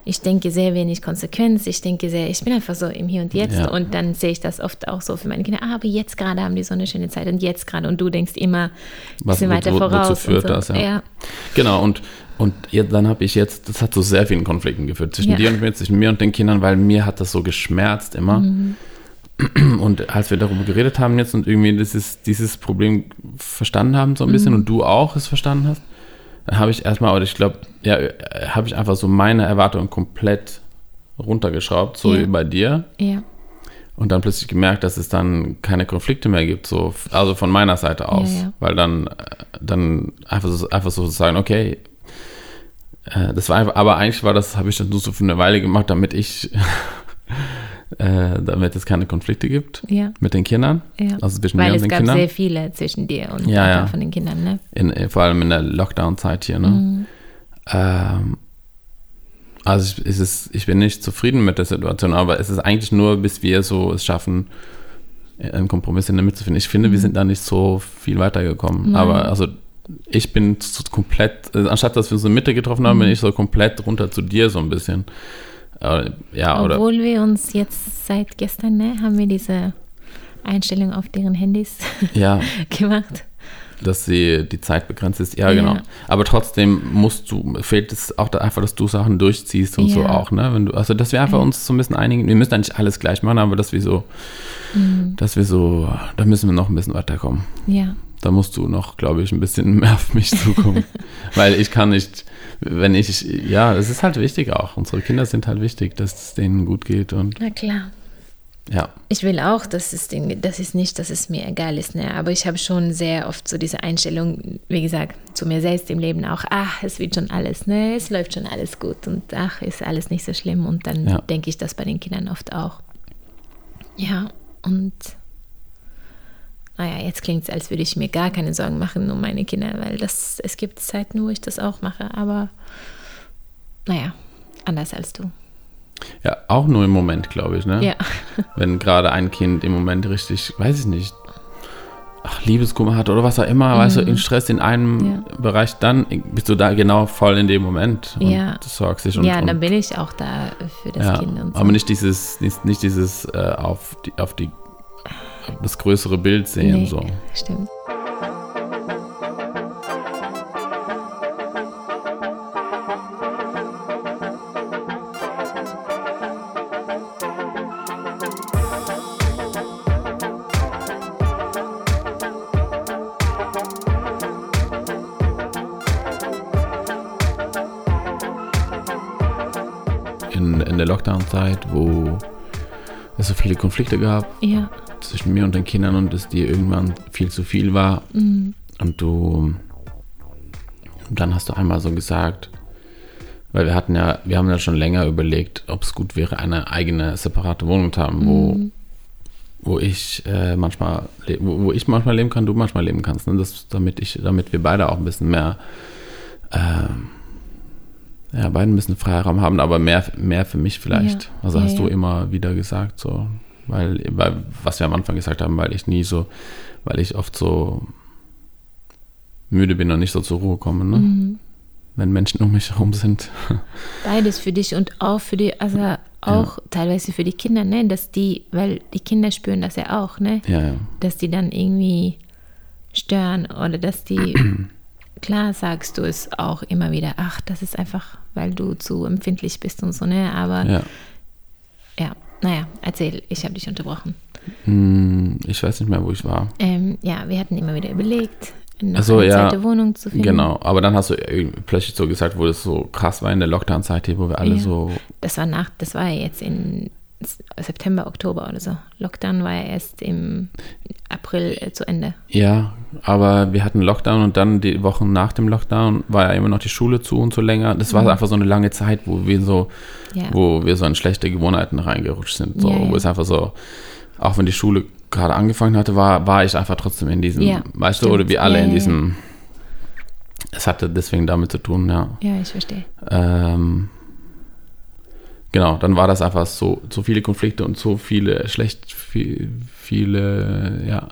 ich denke sehr wenig Konsequenz. Ich denke sehr, ich bin einfach so im Hier und Jetzt. Ja. Und dann sehe ich das oft auch so für meine Kinder. Ah, aber jetzt gerade haben die so eine schöne Zeit und jetzt gerade. Und du denkst immer ein bisschen Was, weiter wo, voraus. Wozu führt so. das, ja. Genau, und, und dann habe ich jetzt, das hat zu sehr vielen Konflikten geführt zwischen dir und mir, zwischen mir und den Kindern, weil mir hat das so geschmerzt immer. Mhm und als wir darüber geredet haben jetzt und irgendwie dieses, dieses Problem verstanden haben, so ein bisschen, mhm. und du auch es verstanden hast, dann habe ich erstmal, oder ich glaube, ja, habe ich einfach so meine Erwartungen komplett runtergeschraubt, so ja. wie bei dir. Ja. Und dann plötzlich gemerkt, dass es dann keine Konflikte mehr gibt, so, also von meiner Seite aus. Ja, ja. Weil dann, dann einfach so, einfach so sagen, okay, äh, das war einfach, aber eigentlich war das, habe ich dann nur so für eine Weile gemacht, damit ich äh, damit es keine Konflikte gibt ja. mit den Kindern. Ja. Also zwischen Weil mir und den Kindern. Weil es gab sehr viele zwischen dir und ja, ja. von den Kindern, ne? In, äh, vor allem in der Lockdown-Zeit hier, ne? Mhm. Ähm, also ich, ist, ich bin nicht zufrieden mit der Situation, aber es ist eigentlich nur, bis wir so es schaffen, einen Kompromiss in der Mitte zu finden. Ich finde, mhm. wir sind da nicht so viel weitergekommen. Mhm. Aber also ich bin komplett, anstatt dass wir uns in der Mitte getroffen haben, bin mhm. ich so komplett runter zu dir so ein bisschen. Äh, ja, Obwohl oder, wir uns jetzt seit gestern, ne, haben wir diese Einstellung auf deren Handys ja, gemacht. Dass sie die Zeit begrenzt ist, ja, ja, genau. Aber trotzdem musst du, fehlt es auch da einfach, dass du Sachen durchziehst und ja. so auch, ne? Wenn du, also dass wir einfach uns so ein bisschen einigen, wir müssen da nicht alles gleich machen, aber dass wir so, mhm. dass wir so, da müssen wir noch ein bisschen weiterkommen. Ja. Da musst du noch, glaube ich, ein bisschen mehr auf mich zukommen. Weil ich kann nicht, wenn ich, ja, es ist halt wichtig auch. Unsere Kinder sind halt wichtig, dass es denen gut geht. Und, Na klar. Ja. Ich will auch, dass es den, das ist nicht, dass es mir egal ist, ne? aber ich habe schon sehr oft so diese Einstellung, wie gesagt, zu mir selbst im Leben auch, ach, es wird schon alles, ne? es läuft schon alles gut und ach, ist alles nicht so schlimm und dann ja. denke ich das bei den Kindern oft auch. Ja, und naja, jetzt klingt es, als würde ich mir gar keine Sorgen machen um meine Kinder, weil das, es gibt Zeiten, wo ich das auch mache, aber naja, anders als du. Ja, auch nur im Moment, glaube ich, ne? Ja. Wenn gerade ein Kind im Moment richtig, weiß ich nicht, ach, Liebeskummer hat oder was auch immer, mhm. weißt du, in Stress in einem ja. Bereich, dann bist du da genau voll in dem Moment und ja. sorgst dich. Und, ja, dann bin ich auch da für das ja, Kind. Und so. Aber nicht dieses, nicht, nicht dieses äh, auf, die, auf die das größere Bild sehen. Nee, so. Stimmt. In, in der Lockdown-Zeit, wo es so viele Konflikte gab. Ja zwischen mir und den Kindern und es dir irgendwann viel zu viel war. Mhm. Und du, und dann hast du einmal so gesagt, weil wir hatten ja, wir haben ja schon länger überlegt, ob es gut wäre, eine eigene separate Wohnung zu haben, wo, mhm. wo ich äh, manchmal, wo, wo, ich manchmal leben kann, du manchmal leben kannst. Ne? Das, damit ich, damit wir beide auch ein bisschen mehr, äh, ja, beide ein bisschen Freiraum haben, aber mehr, mehr für mich vielleicht. Ja. Also ja, hast ja. du immer wieder gesagt, so, weil, weil, was wir am Anfang gesagt haben, weil ich nie so, weil ich oft so müde bin und nicht so zur Ruhe komme, ne? Mhm. Wenn Menschen um mich herum sind. Beides für dich und auch für die, also auch ja. teilweise für die Kinder, ne? Dass die, weil die Kinder spüren das ja auch, ne? Ja, ja. Dass die dann irgendwie stören oder dass die, klar sagst du es auch immer wieder, ach, das ist einfach, weil du zu empfindlich bist und so, ne? Aber ja, ja naja, erzähl, ich habe dich unterbrochen. Hm, ich weiß nicht mehr, wo ich war. Ähm, ja, wir hatten immer wieder überlegt, noch also, eine ja, zweite Wohnung zu finden. Genau, aber dann hast du plötzlich so gesagt, wo es so krass war in der Lockdown-Zeit wo wir alle ja, so. Das war nach, das war jetzt in September, Oktober oder so. Lockdown war ja erst im April äh, zu Ende. Ja, aber wir hatten Lockdown und dann die Wochen nach dem Lockdown war ja immer noch die Schule zu und so länger. Das war mhm. einfach so eine lange Zeit, wo wir so, ja. wo wir so in schlechte Gewohnheiten reingerutscht sind. So, ja, wo es einfach so, auch wenn die Schule gerade angefangen hatte, war, war ich einfach trotzdem in diesem, weißt stimmt. du, oder wir alle in diesem. Es hatte deswegen damit zu tun, ja. Ja, ich verstehe. Ähm, genau, dann war das einfach so, so viele Konflikte und so viele schlecht, viel, viele, ja,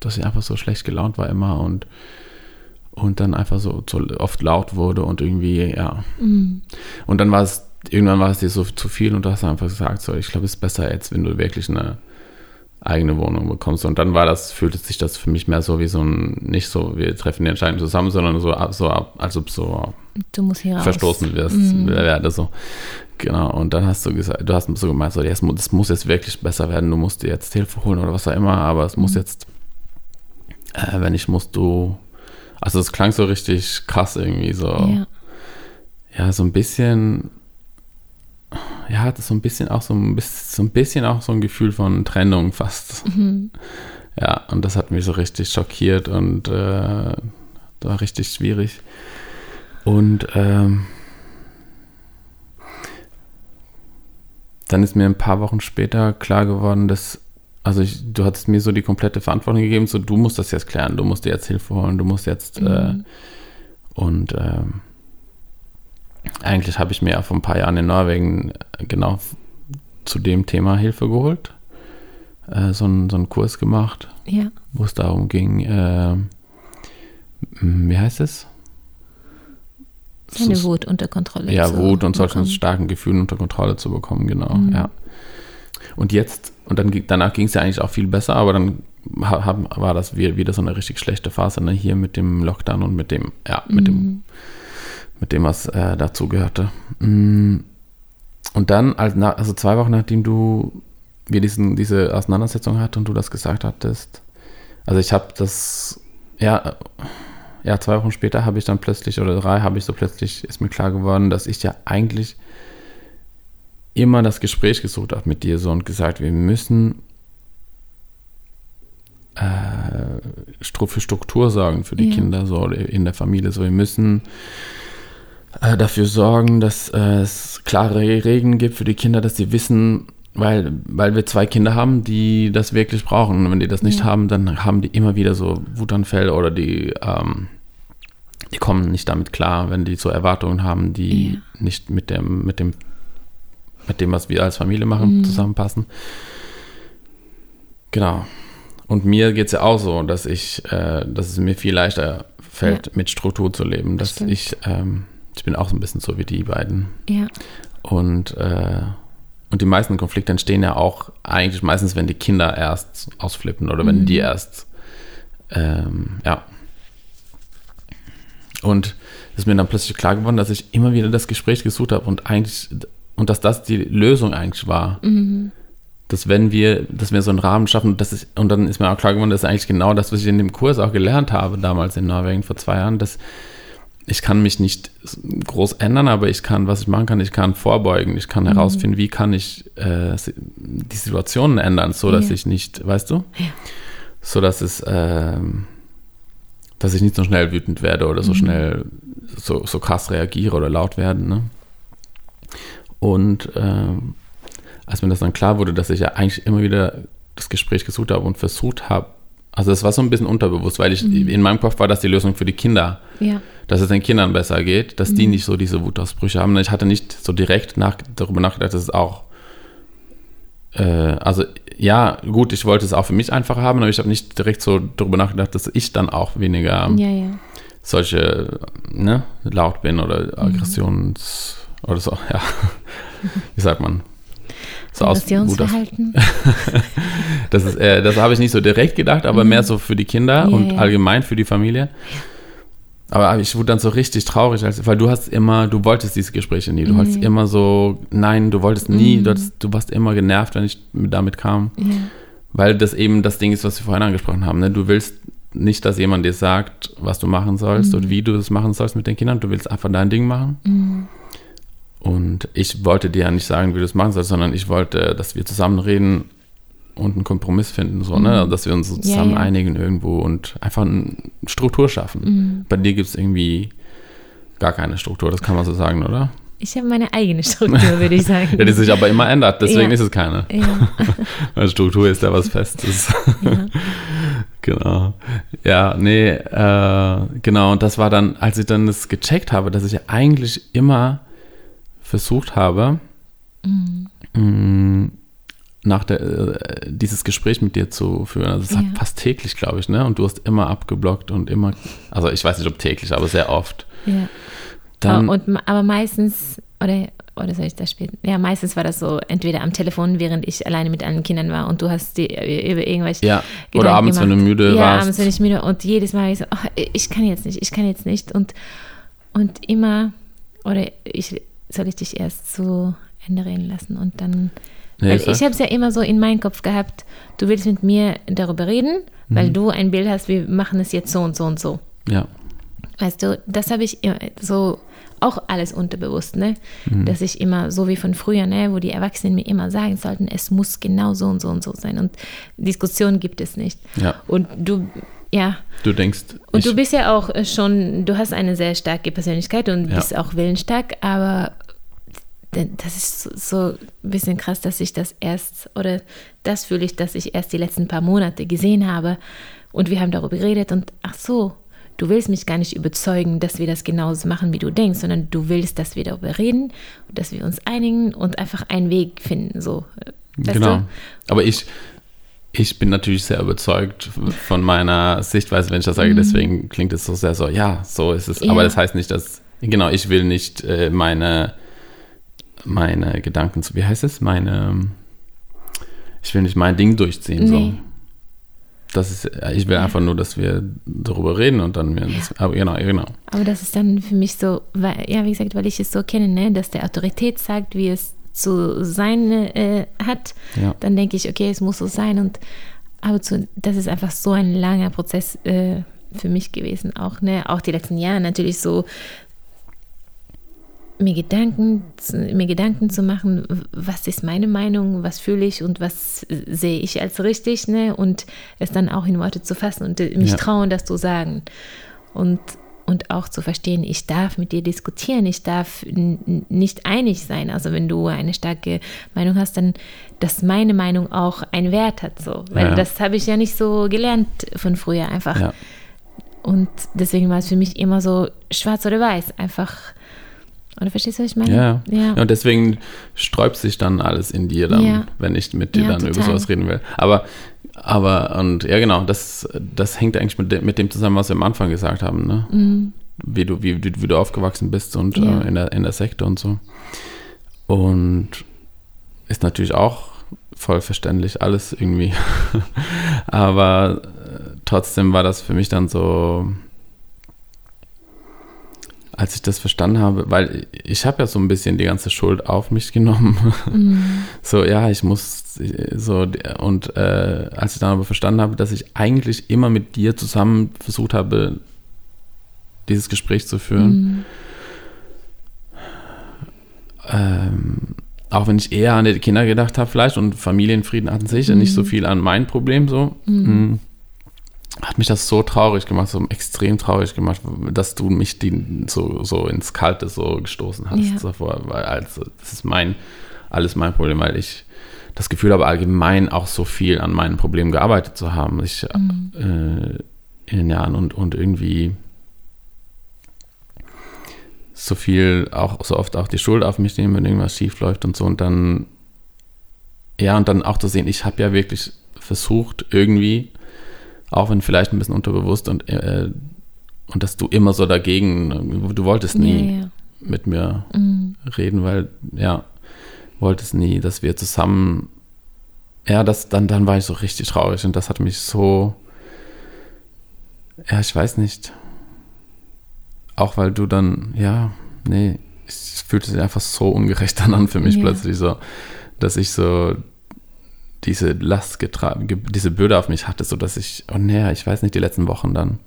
dass ich einfach so schlecht gelaunt war immer und, und dann einfach so, so oft laut wurde und irgendwie, ja. Mhm. Und dann war es, irgendwann war es dir so zu viel und du hast einfach gesagt, so, ich glaube, es ist besser jetzt, wenn du wirklich eine eigene Wohnung bekommst. Und dann war das, fühlte sich das für mich mehr so wie so ein, nicht so, wir treffen die Entscheidung zusammen, sondern so, so als ob so du musst hier verstoßen wirst, mhm. werde so. Genau, und dann hast du gesagt, du hast so gemeint, so, das muss jetzt wirklich besser werden, du musst dir jetzt Hilfe holen oder was auch immer, aber es mhm. muss jetzt, äh, wenn ich muss, du, also es klang so richtig krass irgendwie, so, ja, ja so ein bisschen, ja, hat es so ein bisschen auch so ein bisschen, so ein bisschen auch so ein Gefühl von Trennung fast. Mhm. Ja, und das hat mich so richtig schockiert und äh, war richtig schwierig. Und ähm, dann ist mir ein paar Wochen später klar geworden, dass, also ich, du hattest mir so die komplette Verantwortung gegeben, so du musst das jetzt klären, du musst dir jetzt Hilfe holen, du musst jetzt mhm. äh, und ähm, eigentlich habe ich mir ja vor ein paar Jahren in Norwegen äh, genau zu dem Thema Hilfe geholt. Äh, so, einen, so einen Kurs gemacht, ja. wo es darum ging, äh, wie heißt es? Seine Wut unter Kontrolle ja, zu Ja, Wut und solchen starken Gefühlen unter Kontrolle zu bekommen, genau, mhm. ja. Und jetzt, und dann danach ging es ja eigentlich auch viel besser, aber dann war das wieder so eine richtig schlechte Phase, ne? hier mit dem Lockdown und mit dem, ja, mit mhm. dem mit dem, was äh, dazu gehörte. Mm. Und dann, also zwei Wochen nachdem du wir diesen, diese Auseinandersetzung hatten und du das gesagt hattest, also ich habe das, ja, ja, zwei Wochen später habe ich dann plötzlich, oder drei habe ich so plötzlich, ist mir klar geworden, dass ich ja eigentlich immer das Gespräch gesucht habe mit dir so und gesagt, wir müssen äh, für Struktur sorgen für die ja. Kinder so in der Familie. So, wir müssen äh, dafür sorgen, dass äh, es klare Regeln gibt für die Kinder, dass sie wissen, weil, weil wir zwei Kinder haben, die das wirklich brauchen. Und wenn die das nicht Ja. haben, dann haben die immer wieder so Wutanfälle oder die, ähm, die kommen nicht damit klar, wenn die so Erwartungen haben, die Ja. nicht mit dem, mit dem, mit dem, was wir als Familie machen, Mhm. zusammenpassen. Genau. Und mir geht es ja auch so, dass ich, äh, dass es mir viel leichter fällt, mit Struktur zu leben. Dass Stimmt. ich, ähm, ich bin auch so ein bisschen so wie die beiden. Ja. Und, äh, und die meisten Konflikte entstehen ja auch eigentlich meistens, wenn die Kinder erst ausflippen oder wenn Mhm. die erst, ähm, ja. Und es ist mir dann plötzlich klar geworden, dass ich immer wieder das Gespräch gesucht habe und eigentlich, und dass das die Lösung eigentlich war. Mhm. Dass wenn wir, dass wir so einen Rahmen schaffen, das ist, und dann ist mir auch klar geworden, das ist eigentlich genau das, was ich in dem Kurs auch gelernt habe, damals in Norwegen vor zwei Jahren, dass ich kann mich nicht groß ändern, aber ich kann, was ich machen kann, ich kann vorbeugen, ich kann herausfinden, wie kann ich äh, die Situationen ändern, so dass Ja. ich nicht, weißt du, Ja. so dass es, ähm, dass ich nicht so schnell wütend werde oder so schnell so, so krass reagiere oder laut werde. Ne? Und ähm, als mir das dann klar wurde, dass ich ja eigentlich immer wieder das Gespräch gesucht habe und versucht habe, also das war so ein bisschen unterbewusst, weil ich in meinem Kopf war das die Lösung für die Kinder Ja. Dass es den Kindern besser geht, dass die nicht so diese Wutausbrüche haben. Ich hatte nicht so direkt nach, darüber nachgedacht, dass es auch, äh, also ja, gut, ich wollte es auch für mich einfacher haben, aber ich habe nicht direkt so darüber nachgedacht, dass ich dann auch weniger Ja, ja. solche, ne, laut bin oder Aggressions, oder so, ja, wie sagt man? So aus Aggressionsverhalten. das ist, äh, das habe ich nicht so direkt gedacht, aber mehr so für die Kinder Ja, und ja. allgemein für die Familie. Aber ich wurde dann so richtig traurig, als, weil du hast immer, du wolltest diese Gespräche nie. Du hast Mhm. immer so, nein, du wolltest nie, du, hattest, du warst immer genervt, wenn ich mit- damit kam. Ja. Weil das eben das Ding ist, was wir vorhin angesprochen haben. Ne? Du willst nicht, dass jemand dir sagt, was du machen sollst und wie du das machen sollst mit den Kindern. Du willst einfach dein Ding machen. Mhm. Und ich wollte dir ja nicht sagen, wie du es machen sollst, sondern ich wollte, dass wir zusammen reden und einen Kompromiss finden, so, ne? Dass wir uns so Ja, zusammen ja. einigen irgendwo und einfach eine Struktur schaffen. Mhm. Bei dir gibt es irgendwie gar keine Struktur, das kann man so sagen, oder? Ich habe meine eigene Struktur, würde ich sagen. Ja, die sich aber immer ändert, deswegen Ja. ist es keine. ja. Weil Struktur ist ja was Festes. ja. Genau. Ja, nee, äh, genau. Und das war dann, als ich dann das gecheckt habe, dass ich ja eigentlich immer versucht habe, mh, nach der, äh, dieses Gespräch mit dir zu führen. Also es Ja. hat fast täglich, glaube ich, ne? Und du hast immer abgeblockt und immer, also ich weiß nicht, ob täglich, aber sehr oft. ja. Dann, aber, und, aber meistens, oder, oder soll ich das später? Ja, meistens war das so, entweder am Telefon, während ich alleine mit anderen Kindern war und du hast die äh, über irgendwelche. ja, oder Gedanken abends, wenn du gemacht. müde ja, warst. abends, wenn ich müde und jedes Mal ich so, ach, ich kann jetzt nicht, ich kann jetzt nicht und, und immer, oder ich, soll ich dich erst zu Ende reden lassen und dann, Nee, weil ich habe es ja immer so in meinem Kopf gehabt, du willst mit mir darüber reden, weil Mhm. du ein Bild hast, wir machen es jetzt so und so und so. ja, Weißt du, das habe ich so auch alles unterbewusst, ne? Mhm. Dass ich immer, so wie von früher, ne, wo die Erwachsenen mir immer sagen sollten, es muss genau so und so und so sein. Und Diskussion gibt es nicht. ja. Und du, ja, Du denkst, und du bist ja auch äh, schon, du hast eine sehr starke Persönlichkeit und Ja. bist auch willensstark, aber das ist so, ein bisschen krass, dass ich das erst, oder das fühle ich, dass ich erst die letzten paar Monate gesehen habe und wir haben darüber geredet und ach so, du willst mich gar nicht überzeugen, dass wir das genauso machen, wie du denkst, sondern du willst, dass wir darüber reden, dass wir uns einigen und einfach einen Weg finden, so. Weißt genau. Du? Aber ich, ich bin natürlich sehr überzeugt von meiner Sichtweise, wenn ich das sage. Deswegen klingt es so sehr so, ja, so ist es. Mhm. Ja. Aber das heißt nicht, dass, genau, ich will nicht äh, meine, meine Gedanken, zu- wie heißt es? Meine, ich will nicht mein Ding durchziehen. So. Nee. Das ist, ich will einfach nur, dass wir darüber reden und dann wir das, aber genau, genau. Aber das ist dann für mich so, weil, ja, wie gesagt, weil ich es so kenne, ne, dass der Autorität sagt, wie es zu sein äh, hat, Ja. dann denke ich, okay, es muss so sein. Und aber zu, das ist einfach so ein langer Prozess äh, für mich gewesen, auch, ne, auch die letzten Jahre natürlich so mir Gedanken, zu- mir Gedanken zu machen, was ist meine Meinung, was fühle ich und was sehe ich als richtig, ne? Und es dann auch in Worte zu fassen und äh, mich Ja. trauen, das zu sagen. Und, und auch zu verstehen, ich darf mit dir diskutieren, ich darf nicht einig sein. Also wenn du eine starke Meinung hast, dann, dass meine Meinung auch einen Wert hat, so. Weil ja. das habe ich ja nicht so gelernt von früher einfach. Ja. Und deswegen war es für mich immer so schwarz oder weiß, einfach. Oder verstehst du, was ich meine? Ja. ja. Und deswegen sträubt sich dann alles in dir dann, ja. wenn ich mit dir ja, dann total. über sowas reden will. Aber, aber, und ja, genau, das, das hängt eigentlich mit dem, mit dem zusammen, was wir am Anfang gesagt haben, ne? Mhm. Wie du, wie, wie du aufgewachsen bist und äh, in, der, in der Sekte und so. Und ist natürlich auch voll verständlich, alles irgendwie. aber äh, trotzdem war das für mich dann so, als ich das verstanden habe, weil ich habe ja so ein bisschen die ganze Schuld auf mich genommen. Mhm. So, ja, ich muss so und äh, als ich dann aber verstanden habe, dass ich eigentlich immer mit dir zusammen versucht habe, dieses Gespräch zu führen. Mhm. Ähm, auch wenn ich eher an die Kinder gedacht habe, vielleicht und Familienfrieden hatten sich mhm. nicht so viel an mein Problem so. Mhm. Hat mich das so traurig gemacht, so extrem traurig gemacht, dass du mich die, so, so ins Kalte so gestoßen hast. Ja. Davor, weil also, das ist mein, alles mein Problem, weil ich das Gefühl habe, allgemein auch so viel an meinen Problemen gearbeitet zu haben. Ich mhm. äh, in den Jahren und, und irgendwie so viel, auch so oft auch die Schuld auf mich nehmen, wenn irgendwas schief läuft und so. Und dann, ja, und dann auch zu sehen, ich habe ja wirklich versucht, irgendwie auch wenn vielleicht ein bisschen unterbewusst und, äh, und dass du immer so dagegen, du wolltest nie ja, ja. mit mir mhm. reden, weil, ja, wolltest nie, dass wir zusammen, ja, das, dann, dann war ich so richtig traurig und das hat mich so, ja, ich weiß nicht, auch weil du dann, ja, nee, es fühlte sich einfach so ungerecht dann an für mich ja. plötzlich so, dass ich so diese Last getragen, diese Bürde auf mich hatte, sodass ich, oh nee, ich weiß nicht, die letzten Wochen dann.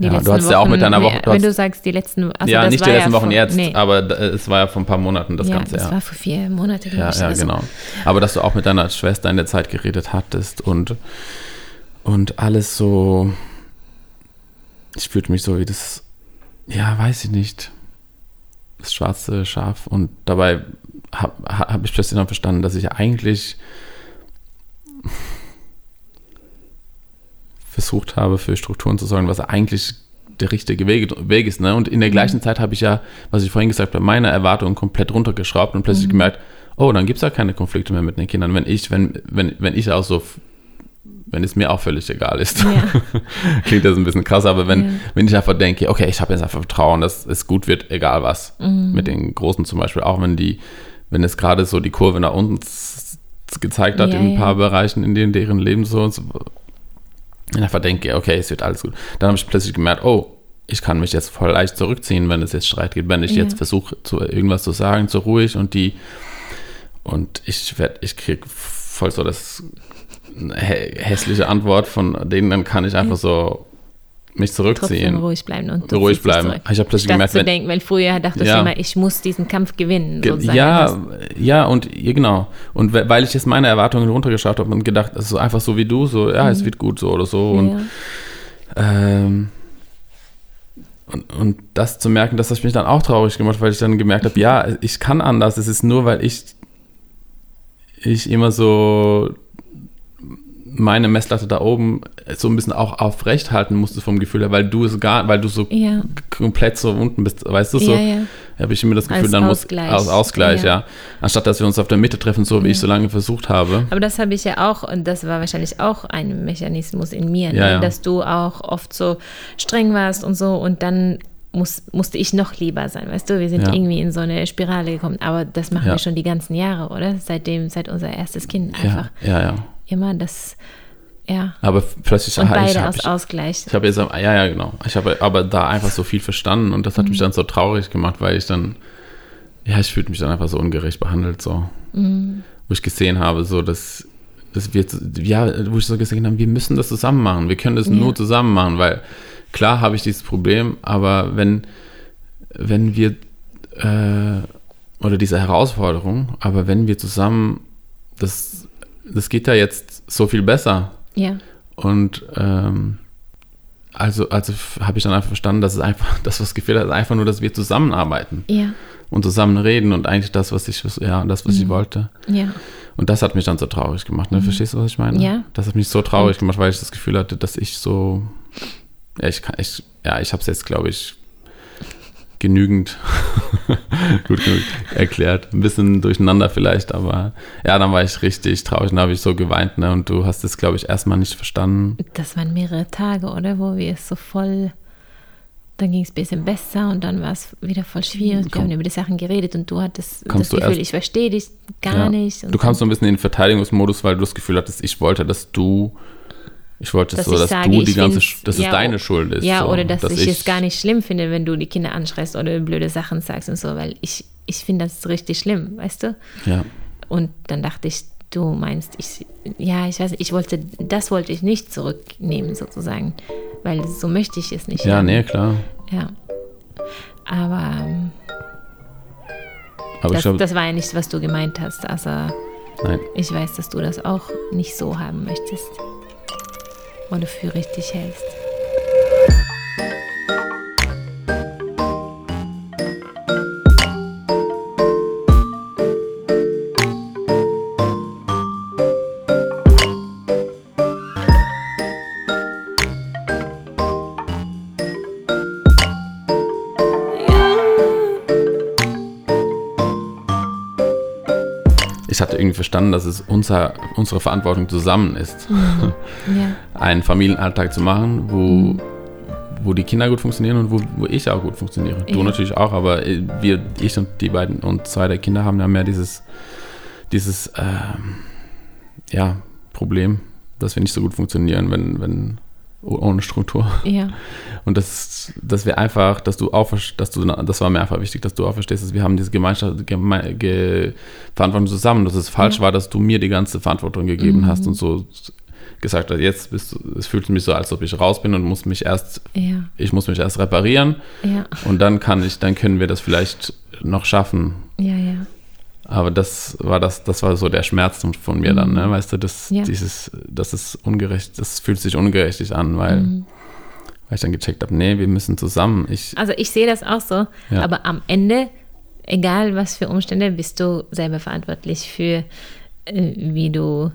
Die ja, du hast Wochen, ja auch mit deiner Woche. Hast, wenn du sagst, die letzten also Ja, nicht die letzten ja Wochen vor, jetzt, nee. aber es war ja vor ein paar Monaten das ja, Ganze. Das ja. war vor vier Monaten. Ja, ja, also. genau. Aber dass du auch mit deiner Schwester in der Zeit geredet hattest und, und alles so. Ich fühlte mich so wie das. Ja, weiß ich nicht. Das schwarze Schaf. Und dabei habe hab ich plötzlich dann verstanden, dass ich eigentlich versucht habe, für Strukturen zu sorgen, was eigentlich der richtige Weg, ist. Ne? Und in der mhm. gleichen Zeit habe ich ja, was ich vorhin gesagt habe, meine Erwartungen komplett runtergeschraubt und plötzlich mhm. gemerkt, oh, dann gibt es ja keine Konflikte mehr mit den Kindern, wenn ich, wenn, wenn, wenn ich auch so, wenn es mir auch völlig egal ist. Ja. Klingt das ein bisschen krass, aber wenn, ja. wenn ich einfach denke, okay, ich habe jetzt einfach Vertrauen, dass es gut wird, egal was. Mhm. Mit den Großen zum Beispiel, auch wenn die wenn es gerade so die Kurve nach unten gezeigt hat ja, in ein paar ja. Bereichen, in denen deren Leben so und so. Und einfach denke, okay, es wird alles gut. Dann habe ich plötzlich gemerkt, oh, ich kann mich jetzt voll leicht zurückziehen, wenn es jetzt Streit gibt. Wenn ich ja. jetzt versuche, zu, irgendwas zu sagen, zu ruhig und die und ich werde, ich kriege voll so das hässliche Antwort von denen, dann kann ich einfach so mich zurückziehen. Ruhig bleiben und ruhig bleiben. Ich habe plötzlich gemerkt, zu denken, weil früher dachte ja. ich immer, ich muss diesen Kampf gewinnen. Sozusagen. Ja, ja und genau. Und weil ich jetzt meine Erwartungen runtergeschaut habe und gedacht, es ist einfach so wie du, so ja, mhm. es wird gut so oder so und ja. ähm, und, und das zu merken, das hat mich dann auch traurig gemacht, weil ich dann gemerkt habe, ja, ich kann anders. Es ist nur, weil ich ich immer so meine Messlatte da oben so ein bisschen auch aufrecht halten musste vom Gefühl her, weil du es gar, weil du so ja. komplett so unten bist, weißt du, so ja, ja. habe ich immer das Gefühl, als dann Ausgleich. muss aus Ausgleich, ja. Anstatt dass wir uns auf der Mitte treffen, so wie ich so lange versucht habe. Aber das habe ich ja auch, und das war wahrscheinlich auch ein Mechanismus in mir, ne? dass du auch oft so streng warst und so und dann muss, musste ich noch lieber sein, weißt du? Wir sind ja. irgendwie in so eine Spirale gekommen. Aber das machen ja. wir schon die ganzen Jahre, oder? Seitdem, seit unser erstes Kind einfach. Ja, ja. Immer das, ja. Aber plötzlich und beide ich, aus ich, Ausgleich. Ich habe jetzt, ja, ja, genau. Ich habe aber da einfach so viel verstanden und das hat mhm. mich dann so traurig gemacht, weil ich dann, ja, ich fühlte mich dann einfach so ungerecht behandelt, so. Mhm. Wo ich gesehen habe, so, dass, dass wir, ja, wo ich so gesehen habe, wir müssen das zusammen machen. Wir können das ja. nur zusammen machen, weil klar habe ich dieses Problem, aber wenn, wenn wir, äh, oder diese Herausforderung, aber wenn wir zusammen, das, das geht ja jetzt so viel besser. Ja. Und ähm, also, also habe ich dann einfach verstanden, dass es einfach, das, was gefehlt hat, ist einfach nur, dass wir zusammenarbeiten Ja. und zusammen reden und eigentlich das, was ich, ja, das, was ich wollte. Ja. Und das hat mich dann so traurig gemacht. Ne? Verstehst du, was ich meine? Ja. Das hat mich so traurig gemacht, weil ich das Gefühl hatte, dass ich so, ja, ich kann, ich, ja, ich habe es jetzt, glaube ich, genügend gut genug erklärt. Ein bisschen durcheinander vielleicht, aber ja, dann war ich richtig traurig. Dann habe ich so geweint, ne? Und du hast es, glaube ich, erstmal nicht verstanden. Das waren mehrere Tage, oder? Wo wir es so voll. Dann ging es ein bisschen besser und dann war es wieder voll schwierig. Wir Komm. haben über die Sachen geredet und du hattest das Kommst du Gefühl, ich verstehe dich gar Ja. nicht. Und Du kamst so ein bisschen in den Verteidigungsmodus, weil du das Gefühl hattest, ich wollte, dass du, ich wollte Dass so, ich dass sage, du die ich ganze, dass es ja, deine Schuld ist. Ja, so, oder dass, dass ich, es gar nicht schlimm finde, wenn du die Kinder anschreist oder blöde Sachen sagst und so, weil ich, ich finde das richtig schlimm, weißt du? Ja, Und dann dachte ich, du meinst, ich, ja, ich weiß nicht, ich wollte, das wollte ich nicht zurücknehmen sozusagen, weil so möchte ich es nicht. ja, haben. nee, klar. Ja. Aber Aber ich das, glaube, das war ja nicht, was du gemeint hast. Also nein. ich weiß, dass du das auch nicht so haben möchtest. Oder für richtig hältst. Ich hatte irgendwie verstanden, dass es unser, unsere Verantwortung zusammen ist, Ja, einen Familienalltag zu machen, wo, wo die Kinder gut funktionieren und wo, wo ich auch gut funktioniere. Du Ja. natürlich auch, aber äh, wir, ich und die beiden und zwei der Kinder haben ja mehr dieses, dieses ähm, ja, Problem, dass wir nicht so gut funktionieren, wenn, wenn oh- ohne Struktur. ja, Und das, dass wir einfach, dass du auch, dass du, das war mir einfach wichtig, dass du auch verstehst, dass wir haben diese Gemeinschaft, Geme ge, Verantwortung zusammen, dass es falsch war, dass du mir die ganze Verantwortung gegeben hast und so gesagt hast, jetzt bist du, es fühlt mich so, als ob ich raus bin und muss mich erst, ja, ich muss mich erst reparieren ja, und dann kann ich, dann können wir das vielleicht noch schaffen. ja, ja. Aber das war das, das war so der Schmerz von mir dann, ne? Weißt du, das, Ja. dieses, das ist ungerecht, das fühlt sich ungerechtig an, weil, weil ich dann gecheckt habe, nee, wir müssen zusammen. Ich, Also ich sehe das auch so, Ja. aber am Ende, egal was für Umstände, bist du selber verantwortlich für, äh, wie du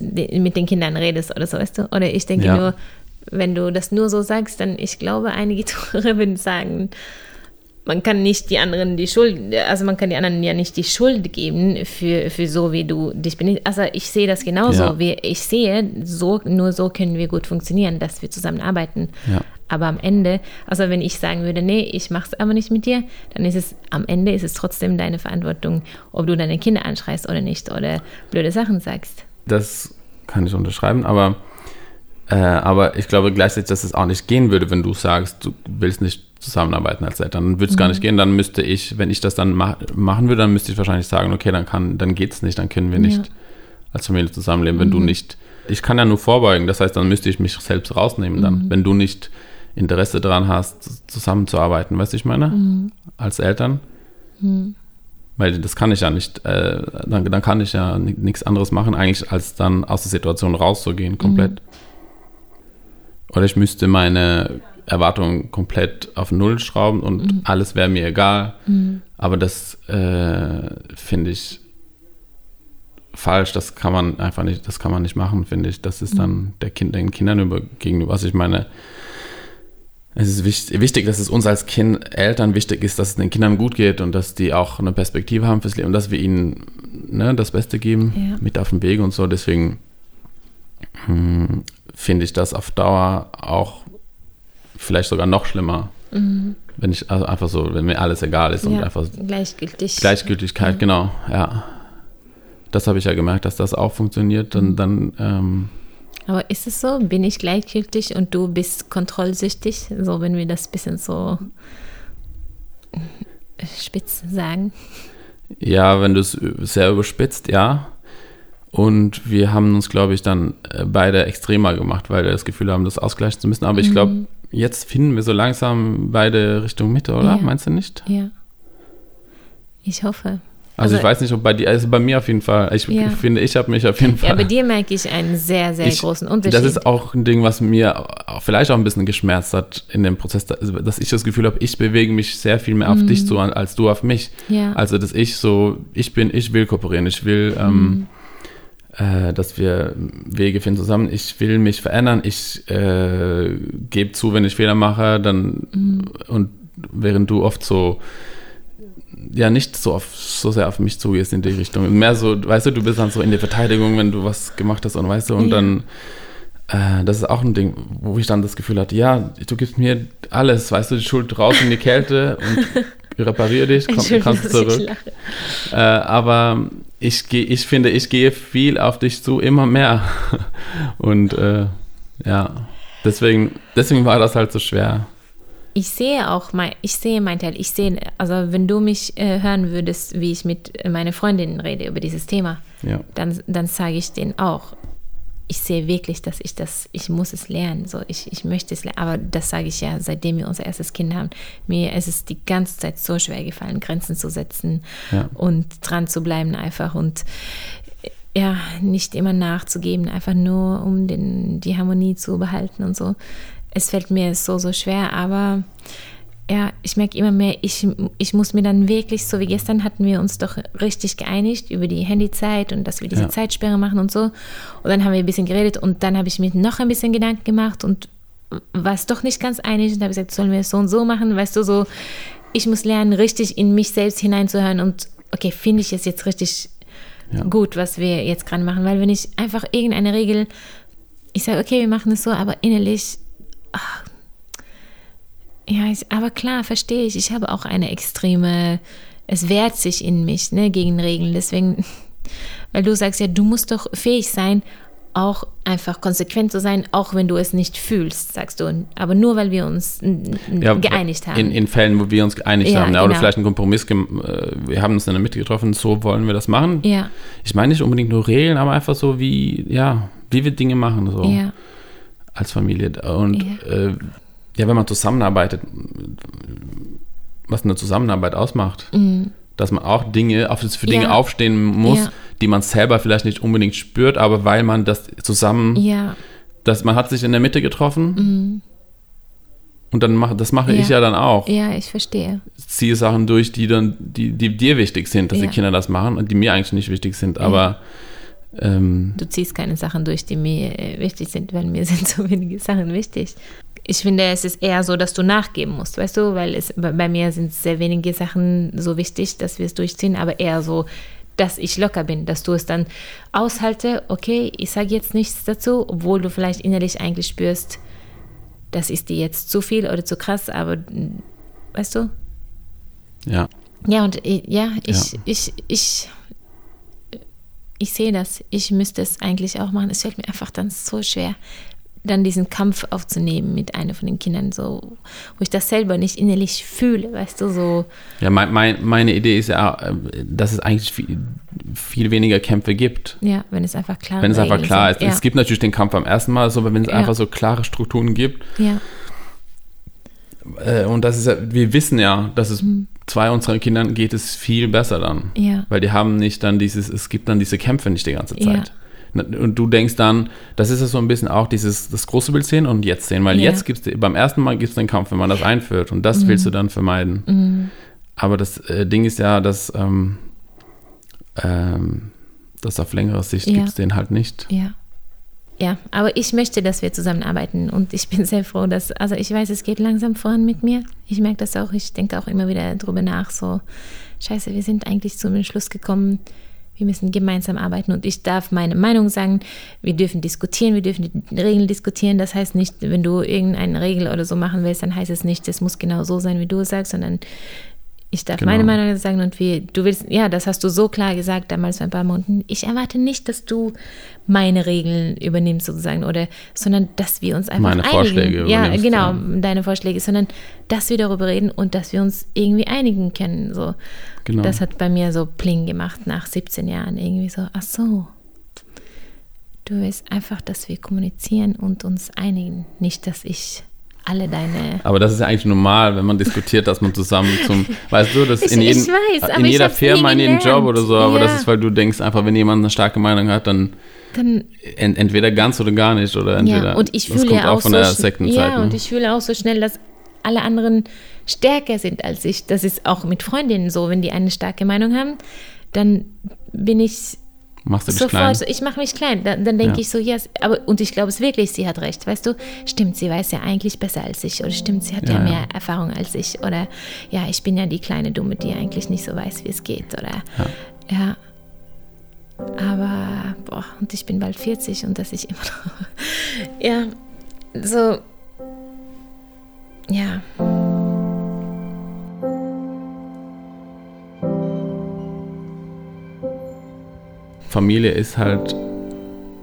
mit den Kindern redest oder so, weißt du? Oder ich denke Ja. nur, wenn du das nur so sagst, dann ich glaube, einige Tore würden sagen, man kann nicht die anderen die Schuld, also man kann die anderen ja nicht die Schuld geben für, für so, wie du dich benimmst. Also ich sehe das genauso. Ja. Wir, ich sehe, so, nur so können wir gut funktionieren, dass wir zusammenarbeiten. Ja. Aber am Ende, also wenn ich sagen würde, nee, ich mach's aber nicht mit dir, dann ist es, am Ende ist es trotzdem deine Verantwortung, ob du deine Kinder anschreist oder nicht oder blöde Sachen sagst. Das kann ich unterschreiben, aber, äh, aber ich glaube gleichzeitig, dass es auch nicht gehen würde, wenn du sagst, du willst nicht zusammenarbeiten als Eltern. Dann würde es gar nicht gehen, dann müsste ich, wenn ich das dann ma machen würde, dann müsste ich wahrscheinlich sagen, okay, dann kann, dann geht's nicht, dann können wir nicht Ja. als Familie zusammenleben, wenn du nicht, ich kann ja nur vorbeugen, das heißt, dann müsste ich mich selbst rausnehmen dann, wenn du nicht Interesse daran hast, zusammenzuarbeiten, weißt du, ich meine, als Eltern. Weil das kann ich ja nicht, äh, dann, dann kann ich ja ni- nichts anderes machen, eigentlich, als dann aus der Situation rauszugehen, komplett. Oder ich müsste meine Erwartungen komplett auf Null schrauben und alles wäre mir egal. Aber das äh, finde ich falsch, das kann man einfach nicht, das kann man nicht machen, finde ich. Das ist dann der kind, den Kindern über, gegenüber, was ich meine. Es ist wichtig, wichtig, dass es uns als kind, Eltern wichtig ist, dass es den Kindern gut geht und dass die auch eine Perspektive haben fürs Leben und dass wir ihnen ne, das Beste geben, Ja. mit auf den Weg und so. Deswegen hm, finde ich das auf Dauer auch vielleicht sogar noch schlimmer, wenn ich also einfach so, wenn mir alles egal ist und ja, einfach gleichgültig. Gleichgültigkeit, genau, ja. Das habe ich ja gemerkt, dass das auch funktioniert. Dann, dann ähm, Aber ist es so? Bin ich gleichgültig und du bist kontrollsüchtig? So, wenn wir das ein bisschen so spitz sagen. Ja, wenn du es sehr überspitzt, ja. Und wir haben uns, glaube ich, dann äh, beide extremer gemacht, weil wir das Gefühl haben, das ausgleichen zu müssen. Aber ich glaube, jetzt finden wir so langsam beide Richtung Mitte, oder? Ja. Meinst du nicht? Ja. Ich hoffe. Also, also, ich weiß nicht, ob bei dir, also bei mir auf jeden Fall. Ich ja. finde, ich habe mich auf jeden Fall. Ja, bei dir merke ich einen sehr, sehr ich, großen Unterschied. Das ist auch ein Ding, was mir auch, vielleicht auch ein bisschen geschmerzt hat in dem Prozess, dass ich das Gefühl habe, ich bewege mich sehr viel mehr auf mhm. dich zu, als du auf mich. Ja. Also, dass ich so, ich bin, ich will kooperieren, ich will, ähm, mhm. äh, dass wir Wege finden zusammen. Ich will mich verändern, ich äh, gebe zu, wenn ich Fehler mache, dann mhm. und während du oft so ja nicht so, auf, so sehr auf mich zugehst in die Richtung. Mehr so, weißt du, du bist dann so in der Verteidigung, wenn du was gemacht hast und weißt du, und ja. dann, äh, das ist auch ein Ding, wo ich dann das Gefühl hatte, ja, du gibst mir alles, weißt du, die Schuld raus in die Kälte und repariere dich, komm, kannst zurück. Äh, aber ich, geh, ich finde, ich gehe viel auf dich zu, immer mehr. und äh, ja, deswegen, deswegen war das halt so schwer ich sehe auch, mein, ich sehe mein Teil, ich sehe, also wenn du mich äh, hören würdest, wie ich mit meinen Freundinnen rede über dieses Thema, ja. dann, dann sage ich denen auch, ich sehe wirklich, dass ich das, ich muss es lernen, so, ich, ich möchte es lernen, aber das sage ich ja, seitdem wir unser erstes Kind haben. Mir ist es die ganze Zeit so schwer gefallen, Grenzen zu setzen ja. und dran zu bleiben einfach und ja, nicht immer nachzugeben, einfach nur um den, die Harmonie zu behalten und so es fällt mir so, so schwer, aber ja, ich merke immer mehr, ich, ich muss mir dann wirklich, so wie gestern hatten wir uns doch richtig geeinigt über die Handyzeit und dass wir diese ja. Zeitsperre machen und so. Und dann haben wir ein bisschen geredet und dann habe ich mir noch ein bisschen Gedanken gemacht und war es doch nicht ganz einig und habe gesagt, sollen wir es so und so machen? Weißt du, so, ich muss lernen, richtig in mich selbst hineinzuhören und okay, finde ich es jetzt richtig ja. gut, was wir jetzt gerade machen, weil wenn ich einfach irgendeine Regel, ich sage, okay, wir machen es so, aber innerlich ach, ja, ich, aber klar, verstehe ich. Ich habe auch eine extreme, es wehrt sich in mich ne, gegen Regeln. Deswegen, weil du sagst ja, du musst doch fähig sein, auch einfach konsequent zu sein, auch wenn du es nicht fühlst, sagst du. Aber nur weil wir uns ja, geeinigt haben. In, in, Fällen, wo wir uns geeinigt ja, haben. Ja, genau. Oder vielleicht einen Kompromiss, äh, wir haben uns in der Mitte getroffen, so wollen wir das machen. Ja. Ich meine nicht unbedingt nur Regeln, aber einfach so wie, ja, wie wir Dinge machen. So. Ja als Familie. Und ja. Äh, ja, wenn man zusammenarbeitet, was eine Zusammenarbeit ausmacht, mhm. dass man auch Dinge, für Dinge ja. aufstehen muss, ja. die man selber vielleicht nicht unbedingt spürt, aber weil man das zusammen, ja. dass man hat sich in der Mitte getroffen. Mhm. Und dann mache, das mache ich ja dann auch. Ja, ich verstehe. Ziehe Sachen durch, die dann, die, die dir wichtig sind, dass die Kinder das machen und die mir eigentlich nicht wichtig sind. Aber ähm, du ziehst keine Sachen durch, die mir äh, wichtig sind, weil mir sind so wenige Sachen wichtig. Ich finde, es ist eher so, dass du nachgeben musst, weißt du, weil es, bei mir sind sehr wenige Sachen so wichtig, dass wir es durchziehen, aber eher so, dass ich locker bin, dass du es dann aushalte, okay, ich sage jetzt nichts dazu, obwohl du vielleicht innerlich eigentlich spürst, das ist dir jetzt zu viel oder zu krass, aber weißt du? Ja. Ja, und äh, ja, ich, ja. ich, ich, ich sehe das, ich müsste es eigentlich auch machen. Es fällt mir einfach dann so schwer, dann diesen Kampf aufzunehmen mit einer von den Kindern, so, wo ich das selber nicht innerlich fühle, weißt du, so. Ja, mein, mein, meine Idee ist ja, dass es eigentlich viel, viel, weniger Kämpfe gibt. Ja, wenn es einfach klar ist. Wenn es einfach klar ist. Ja. Es gibt natürlich den Kampf am ersten Mal, so, aber wenn es ja. einfach so klare Strukturen gibt. Ja. Äh, und das ist ja, wir wissen ja, dass es mhm zwei unserer Kindern geht es viel besser dann. Ja. Weil die haben nicht dann dieses, es gibt dann diese Kämpfe nicht die ganze Zeit. Ja. Und du denkst dann, das ist ja so ein bisschen auch dieses, das große Bild sehen und jetzt sehen, weil ja. jetzt gibt es, beim ersten Mal gibt es den Kampf, wenn man das einführt und das mhm. willst du dann vermeiden. Mhm. Aber das äh, Ding ist ja, dass, ähm, ähm, das auf längere Sicht ja. gibt es den halt nicht. Ja ja, aber ich möchte, dass wir zusammenarbeiten und ich bin sehr froh, dass, also ich weiß, es geht langsam voran mit mir. Ich merke das auch, ich denke auch immer wieder darüber nach, so, scheiße, wir sind eigentlich zum Entschluss gekommen, wir müssen gemeinsam arbeiten und ich darf meine Meinung sagen, wir dürfen diskutieren, wir dürfen die Regeln diskutieren. Das heißt nicht, wenn du irgendeine Regel oder so machen willst, dann heißt es nicht, es muss genau so sein, wie du es sagst, sondern ich darf genau. meine Meinung sagen und wie du willst, ja, das hast du so klar gesagt damals vor ein paar Monaten. Ich erwarte nicht, dass du meine Regeln übernimmst sozusagen oder, sondern dass wir uns einfach meine einigen. Vorschläge ja, genau, ja. deine Vorschläge, sondern dass wir darüber reden und dass wir uns irgendwie einigen können. So, genau. das hat bei mir so Pling gemacht nach 17 Jahren irgendwie so. Ach so, du willst einfach, dass wir kommunizieren und uns einigen, nicht, dass ich alle deine. Aber das ist ja eigentlich normal, wenn man diskutiert, dass man zusammen zum, weißt du, das Ich- in, jedem, ich weiß, in jeder Firma, in jedem. Job oder so, aber Ja. das ist, weil du denkst einfach, wenn jemand eine starke Meinung hat, dann Dann, ent, entweder ganz oder gar nicht oder entweder. ja, und ich fühle ja auch, so. Ja, ne? und ich fühle auch so schnell, dass alle anderen stärker sind als ich. Das ist auch mit Freundinnen so, wenn die eine starke Meinung haben, dann bin ich Machst du dich sofort, klein? ich mache mich klein. Dann, dann denke Ja. ich so, ja, yes, aber und ich glaube es wirklich, sie hat recht, weißt du? Stimmt, sie weiß ja eigentlich besser als ich oder stimmt, sie hat ja, Ja, ja. mehr Erfahrung als ich oder ja, ich bin ja die kleine Dumme, die eigentlich nicht so weiß, wie es geht oder ja. Aber boah, und ich bin bald 40 und dass ich immer noch ja, so ja, Familie ist halt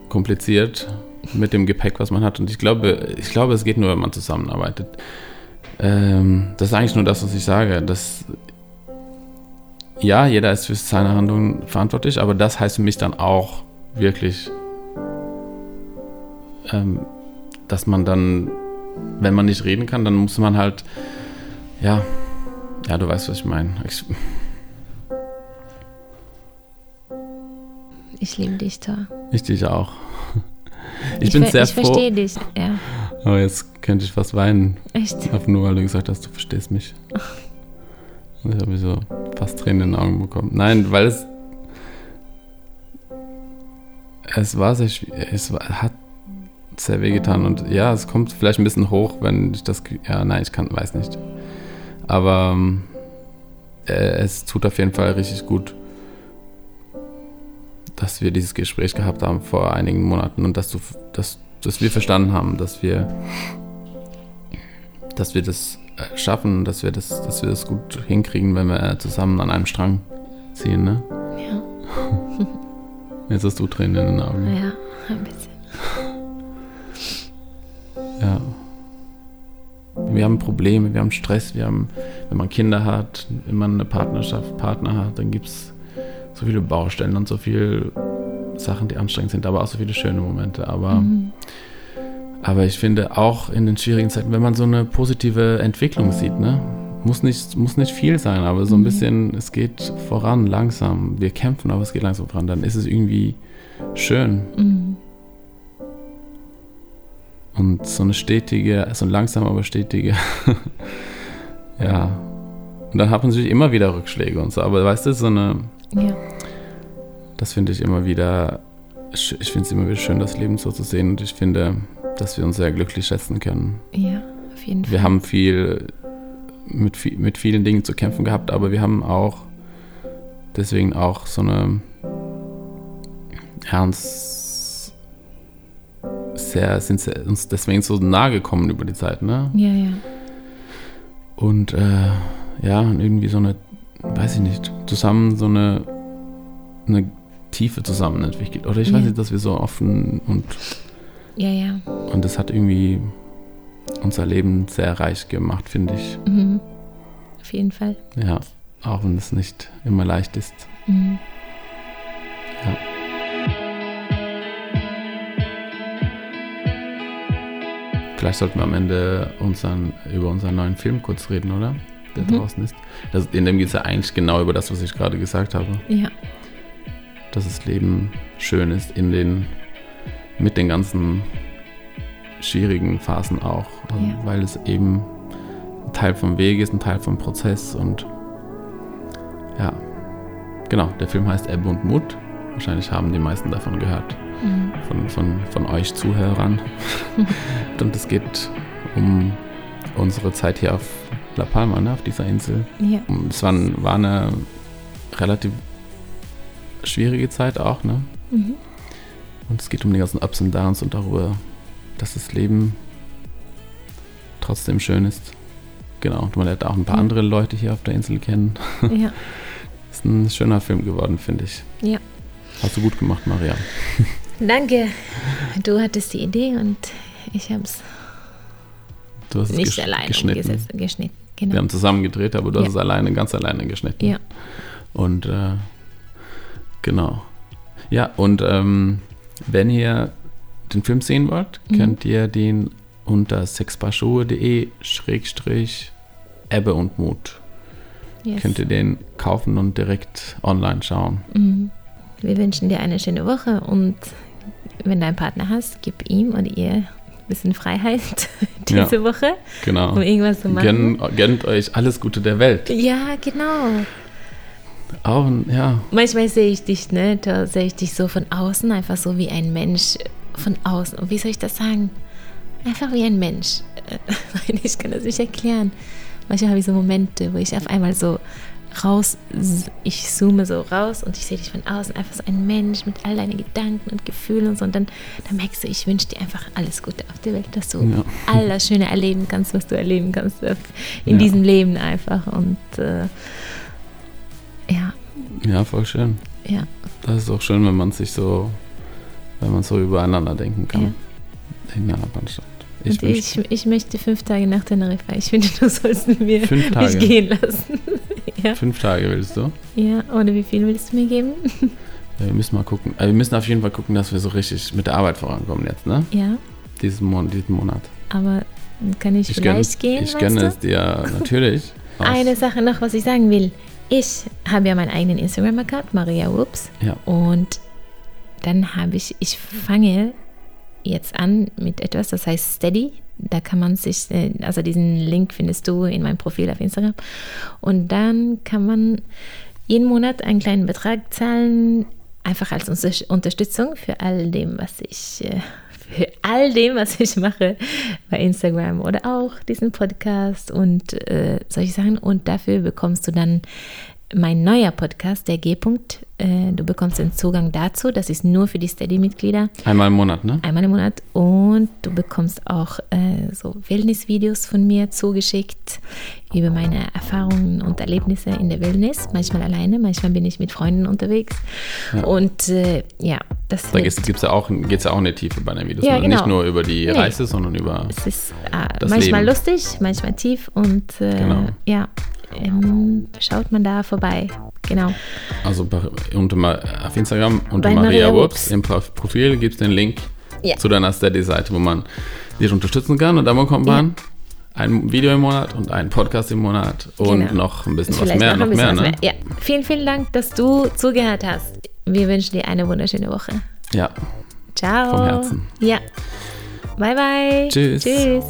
kompliziert mit dem Gepäck, was man hat. Und ich glaube, ich glaube, es geht nur, wenn man zusammenarbeitet. Ähm, das ist eigentlich nur das, was ich sage. Dass, ja, jeder ist für seine Handlungen verantwortlich, aber das heißt für mich dann auch wirklich, ähm, dass man dann, wenn man nicht reden kann, dann muss man halt, ja, ja, du weißt, was ich meine. Ich, ich liebe dich, Thor. ich dich auch. Ich, bin ver- sehr ich froh. verstehe dich, ja, Oh, jetzt könnte ich fast weinen. echt. Einfach nur, weil du gesagt hast, du verstehst mich. Und ich habe so fast Tränen in den Augen bekommen. Nein, weil es. Es war sehr schwierig. Es war, hat sehr wehgetan. Und ja, es kommt vielleicht ein bisschen hoch, wenn ich das. Ja, nein, ich kann, weiß nicht. Aber ähm, äh, es tut auf jeden Fall richtig gut, dass wir dieses Gespräch gehabt haben vor einigen Monaten und dass du, dass, dass wir verstanden haben, dass wir dass wir das äh, schaffen, dass wir das, dass wir das gut hinkriegen, wenn wir zusammen an einem Strang ziehen, ne? Ja, Jetzt hast du Tränen in den Augen. ja, ein bisschen. Ja. Wir haben Probleme, wir haben Stress, wir haben, wenn man Kinder hat, wenn man eine Partnerschaft, Partner hat, dann gibt es so viele Baustellen und so viele Sachen, die anstrengend sind, aber auch so viele schöne Momente. Aber, Mhm. aber ich finde auch in den schwierigen Zeiten, wenn man so eine positive Entwicklung sieht, ne? Muss nicht, muss nicht viel sein, aber so ein bisschen, es geht voran, langsam. Wir kämpfen, aber es geht langsam voran. Dann ist es irgendwie schön. Mhm. Und so eine stetige, so ein langsam, aber stetige, ja. Und dann hat man natürlich immer wieder Rückschläge und so. Aber weißt du, so eine, Ja, das finde ich immer wieder, ich finde es immer wieder schön, das Leben so zu sehen. Und ich finde, dass wir uns sehr glücklich schätzen können. ja, auf jeden Fall. Wir haben viel mit, mit vielen Dingen zu kämpfen gehabt, aber wir haben auch deswegen auch so eine ja, uns sehr, sind sehr, uns deswegen so nahe gekommen über die Zeit, ne? Ja, ja. Und äh, ja, irgendwie so eine, weiß ich nicht, zusammen so eine, eine Tiefe zusammen entwickelt. Oder ich weiß Ja. nicht, dass wir so offen und, Ja, ja. und das hat irgendwie unser Leben sehr reich gemacht, finde ich. Mhm. Auf jeden Fall. Ja, auch wenn es nicht immer leicht ist. Mhm. Ja. Vielleicht sollten wir am Ende unseren, über unseren neuen Film kurz reden, oder? Der Mhm. draußen ist. Das, in dem geht es ja eigentlich genau über das, was ich gerade gesagt habe. Ja, Dass das Leben schön ist in den, mit den ganzen schwierigen Phasen auch. Also, Ja. Weil es eben ein Teil vom Weg ist, ein Teil vom Prozess und ja, genau, der Film heißt Ebbe und Mut. Wahrscheinlich haben die meisten davon gehört, mhm. von, von, von euch Zuhörern. und es geht um unsere Zeit hier auf La Palma, ne, auf dieser Insel. ja, Es war, war eine relativ schwierige Zeit auch, ne? mhm. Und es geht um die ganzen Ups und Downs und darüber, dass das Leben trotzdem schön ist. Genau, und man lernt auch ein paar Ja. andere Leute hier auf der Insel kennen. ja, Ist ein schöner Film geworden, finde ich. ja. Hast du gut gemacht, Maria. Danke. Du hattest die Idee und ich habe es nicht alleine geschnitten. umgesetzt, geschnitten. Wir Genau. haben zusammen gedreht, aber du Ja. hast es alleine, ganz alleine geschnitten. Ja. Und äh, genau. Ja, und ähm, wenn ihr den Film sehen wollt, Mhm. könnt ihr den unter sexpaarschuhe.de schrägstrich Ebbe und Mut. Yes. Könnt ihr den kaufen und direkt online schauen. Mhm. Wir wünschen dir eine schöne Woche und wenn du einen Partner hast, gib ihm oder ihr bisschen Freiheit diese Ja. Woche, Genau. um irgendwas zu machen. Gönn, gönnt euch alles Gute der Welt. Ja, genau. Auch, ja, Manchmal sehe ich dich, ne? Da sehe ich dich so von außen, einfach so wie ein Mensch von außen. Und wie soll ich das sagen? Einfach wie ein Mensch. Ich kann das nicht erklären. Manchmal habe ich so Momente, wo ich auf einmal so raus, ich zoome so raus und ich sehe dich von außen, einfach so ein Mensch mit all deinen Gedanken und Gefühlen und so. Und dann, dann merkst du, ich wünsche dir einfach alles Gute auf der Welt, dass du Ja. all das Schöne erleben kannst, was du erleben kannst äh, in Ja. diesem Leben einfach. Und äh, ja, ja, voll schön. ja. Das ist auch schön, wenn man sich so, wenn man so übereinander denken kann. Ja. In einer Bandschaft. Ich, Ich ich, möchte fünf Tage nach Teneriffa. Ich finde, du sollst mir Fünf Tage? nicht gehen lassen. Ja. fünf Tage willst du? ja, oder wie viel willst du mir geben? Ja, wir müssen mal gucken. Also wir müssen auf jeden Fall gucken, dass wir so richtig mit der Arbeit vorankommen jetzt, ne? Ja, Diesen, Mon diesen Monat. aber kann ich, Ich vielleicht gehen? ich gönne es dir natürlich. Eine Sache noch, was ich sagen will. Ich habe ja meinen eigenen Instagram-Account, Maria Whoops. Ja. Und dann habe ich, ich fange jetzt an mit etwas, das heißt Steady. Da kann man sich, äh, also diesen Link findest du in meinem Profil auf Instagram. Und dann kann man jeden Monat einen kleinen Betrag zahlen, einfach als Unter- Unterstützung für all dem, was ich, äh, für all dem, was ich mache bei Instagram oder auch diesen Podcast und äh, solche Sachen. Und dafür bekommst du dann mein neuer Podcast, der G-Punkt. Äh, du bekommst den Zugang dazu. Das ist nur für die Steady-Mitglieder Einmal im Monat, ne? einmal im Monat und du bekommst auch äh, so Wellness-Videos von mir zugeschickt über meine Erfahrungen und Erlebnisse in der Wellness. Manchmal alleine, manchmal bin ich mit Freunden unterwegs. Und äh, ja, das Da geht es ja auch, geht's ja auch in die Tiefe bei den Videos. Ja, genau. Nicht nur über die Nee. Reise, sondern über. es ist äh, das manchmal Leben. lustig, manchmal tief und äh, Genau. ja, ähm, schaut man da vorbei. Genau. Also unter, auf Instagram unter Bei Maria Maria Wurps im Pro- Profil gibt es den Link Ja. zu deiner Steady-Seite, wo man dich unterstützen kann. Und dann bekommt man ein Video im Monat und einen Podcast im Monat und Genau. noch ein bisschen was Vielleicht mehr. noch Noch mehr, was ne? mehr. Ja. Vielen, vielen Dank, dass du zugehört hast. Wir wünschen dir eine wunderschöne Woche. Ja. Ciao. Vom Herzen. Ja. Bye, bye. Tschüss. Tschüss.